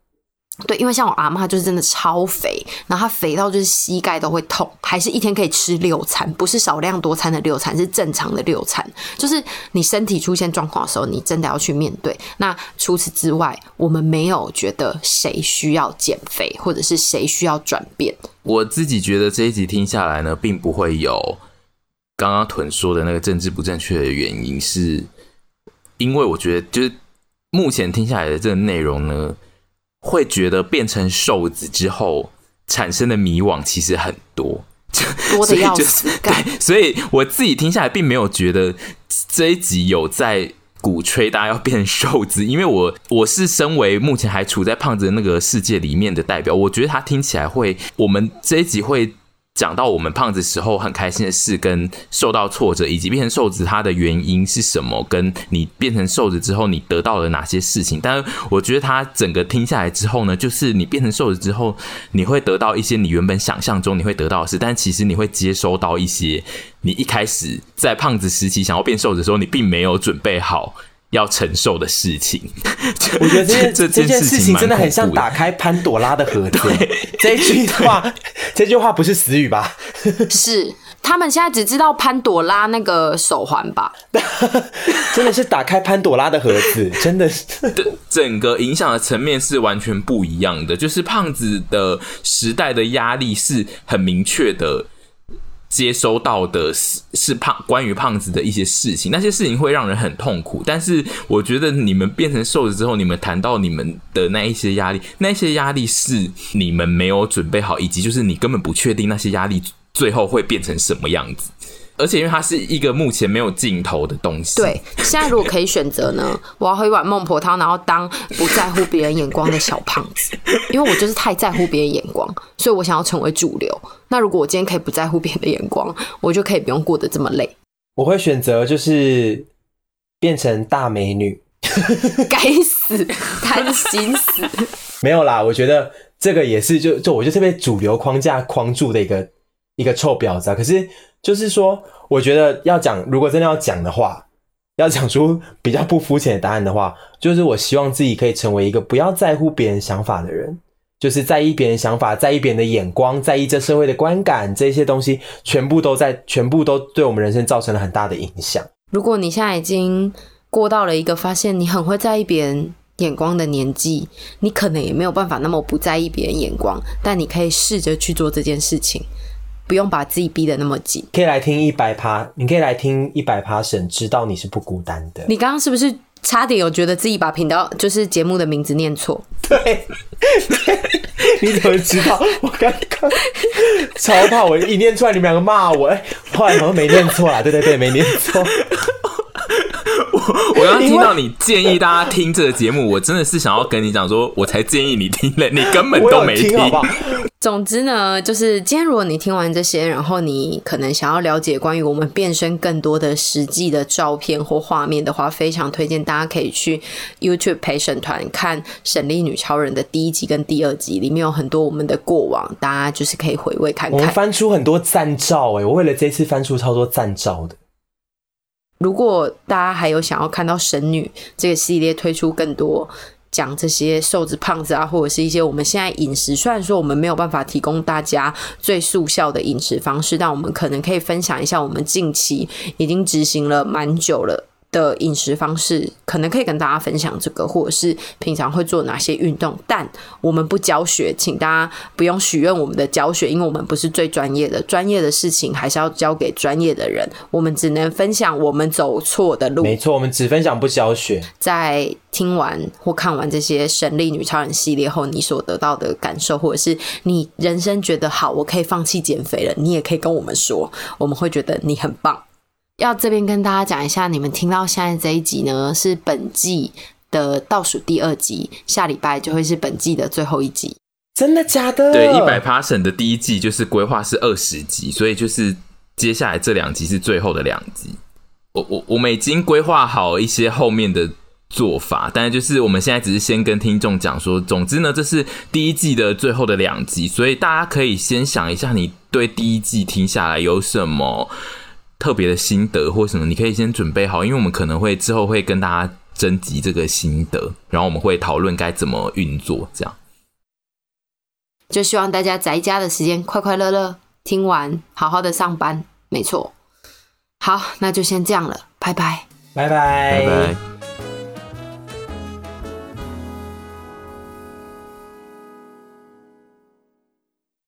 对，因为像我阿妈就是真的超肥，然后她肥到就是膝盖都会痛，还是一天可以吃六餐，不是少量多餐的六餐，是正常的六餐。就是你身体出现状况的时候，你真的要去面对。那除此之外，我们没有觉得谁需要减肥，或者是谁需要转变。我自己觉得这一集听下来呢，并不会有刚刚屯说的那个政治不正确的原因，是因为我觉得就是目前听下来的这个内容呢。会觉得变成瘦子之后产生的迷惘其实很多，多的要死。对，所以我自己听下来并没有觉得这一集有在鼓吹大家要变瘦子，因为我我是身为目前还处在胖子的那个世界里面的代表，我觉得他听起来会，我们这一集会。讲到我们胖子时候很开心的事，跟受到挫折，以及变成瘦子它的原因是什么，跟你变成瘦子之后你得到了哪些事情。但是我觉得他整个听下来之后呢，就是你变成瘦子之后，你会得到一些你原本想象中你会得到的事，但其实你会接收到一些你一开始在胖子时期想要变瘦子的时候，你并没有准备好。要承受的事情，我觉得这件这件事情真的很像打开潘朵拉的盒子。这句话，这句话不是死语吧？是，他们现在只知道潘朵拉那个手环吧？真的是打开潘朵拉的盒子，真的是。整个影响的层面是完全不一样的，就是胖子的时代的压力是很明确的。接收到的是是胖关于胖子的一些事情，那些事情会让人很痛苦。但是我觉得你们变成瘦子之后，你们谈到你们的那一些压力，那些压力是你们没有准备好，以及就是你根本不确定那些压力最后会变成什么样子。而且因为它是一个目前没有尽头的东西。对，现在如果可以选择呢，我要喝一碗孟婆汤，然后当不在乎别人眼光的小胖子，因为我就是太在乎别人眼光，所以我想要成为主流。那如果我今天可以不在乎别人的眼光，我就可以不用过得这么累。我会选择就是变成大美女。该死，贪心死。没有啦，我觉得这个也是就就我就是被主流框架框住的一个一个臭婊子啊。可是。就是说，我觉得要讲，如果真的要讲的话，要讲出比较不肤浅的答案的话，就是我希望自己可以成为一个不要在乎别人想法的人。就是在意别人想法，在意别人的眼光，在意这社会的观感，这些东西全部都在，全部都对我们人生造成了很大的影响。如果你现在已经过到了一个发现你很会在意别人眼光的年纪，你可能也没有办法那么不在意别人眼光，但你可以试着去做这件事情，不用把自己逼得那么紧。可以来听一百趴，你可以来听一百趴，神知道你是不孤单的。你刚刚是不是？差点有觉得自己把频道就是节目的名字念错，对，你怎么知道？我刚刚超怕，我一念出来，你们两个骂我。哎，后来好像没念错啦，对对对，没念错。我我刚刚听到你建议大家听这个节目，我真的是想要跟你讲说，我才建议你听嘞，你根本都没听，听好不好？总之呢，就是今天如果你听完这些，然后你可能想要了解关于我们变身更多的实际的照片或画面的话，非常推荐大家可以去 YouTube 陪审团看《神力女超人》的第一集跟第二集，里面有很多我们的过往，大家就是可以回味看看。我们翻出很多赞照，哎，我为了这次翻出超多赞照的。如果大家还有想要看到神女这个系列推出更多讲这些瘦子胖子啊，或者是一些我们现在饮食，虽然说我们没有办法提供大家最速效的饮食方式，但我们可能可以分享一下我们近期已经执行了蛮久了。的饮食方式可能可以跟大家分享这个，或者是平常会做哪些运动，但我们不教学，请大家不用许愿我们的教学，因为我们不是最专业的，专业的事情还是要交给专业的人，我们只能分享我们走错的路。没错，我们只分享不教学。在听完或看完这些神力女超人系列后，你所得到的感受，或者是你人生觉得好，我可以放弃减肥了，你也可以跟我们说，我们会觉得你很棒。要这边跟大家讲一下，你们听到现在这一集呢，是本季的倒数第二集，下礼拜就会是本季的最后一集。真的假的？对，一百 Passion 的第一季就是规划是二十集，所以就是接下来这两集是最后的两集。我我我们已经规划好一些后面的做法，但是就是我们现在只是先跟听众讲说，总之呢，这是第一季的最后的两集，所以大家可以先想一下，你对第一季听下来有什么特别的心得或什么，你可以先准备好，因为我们可能会之后会跟大家征集这个心得，然后我们会讨论该怎么运作，这样。就希望大家宅家的时间快快乐乐，听完好好的上班，没错。好，那就先这样了，拜拜，拜拜，拜拜。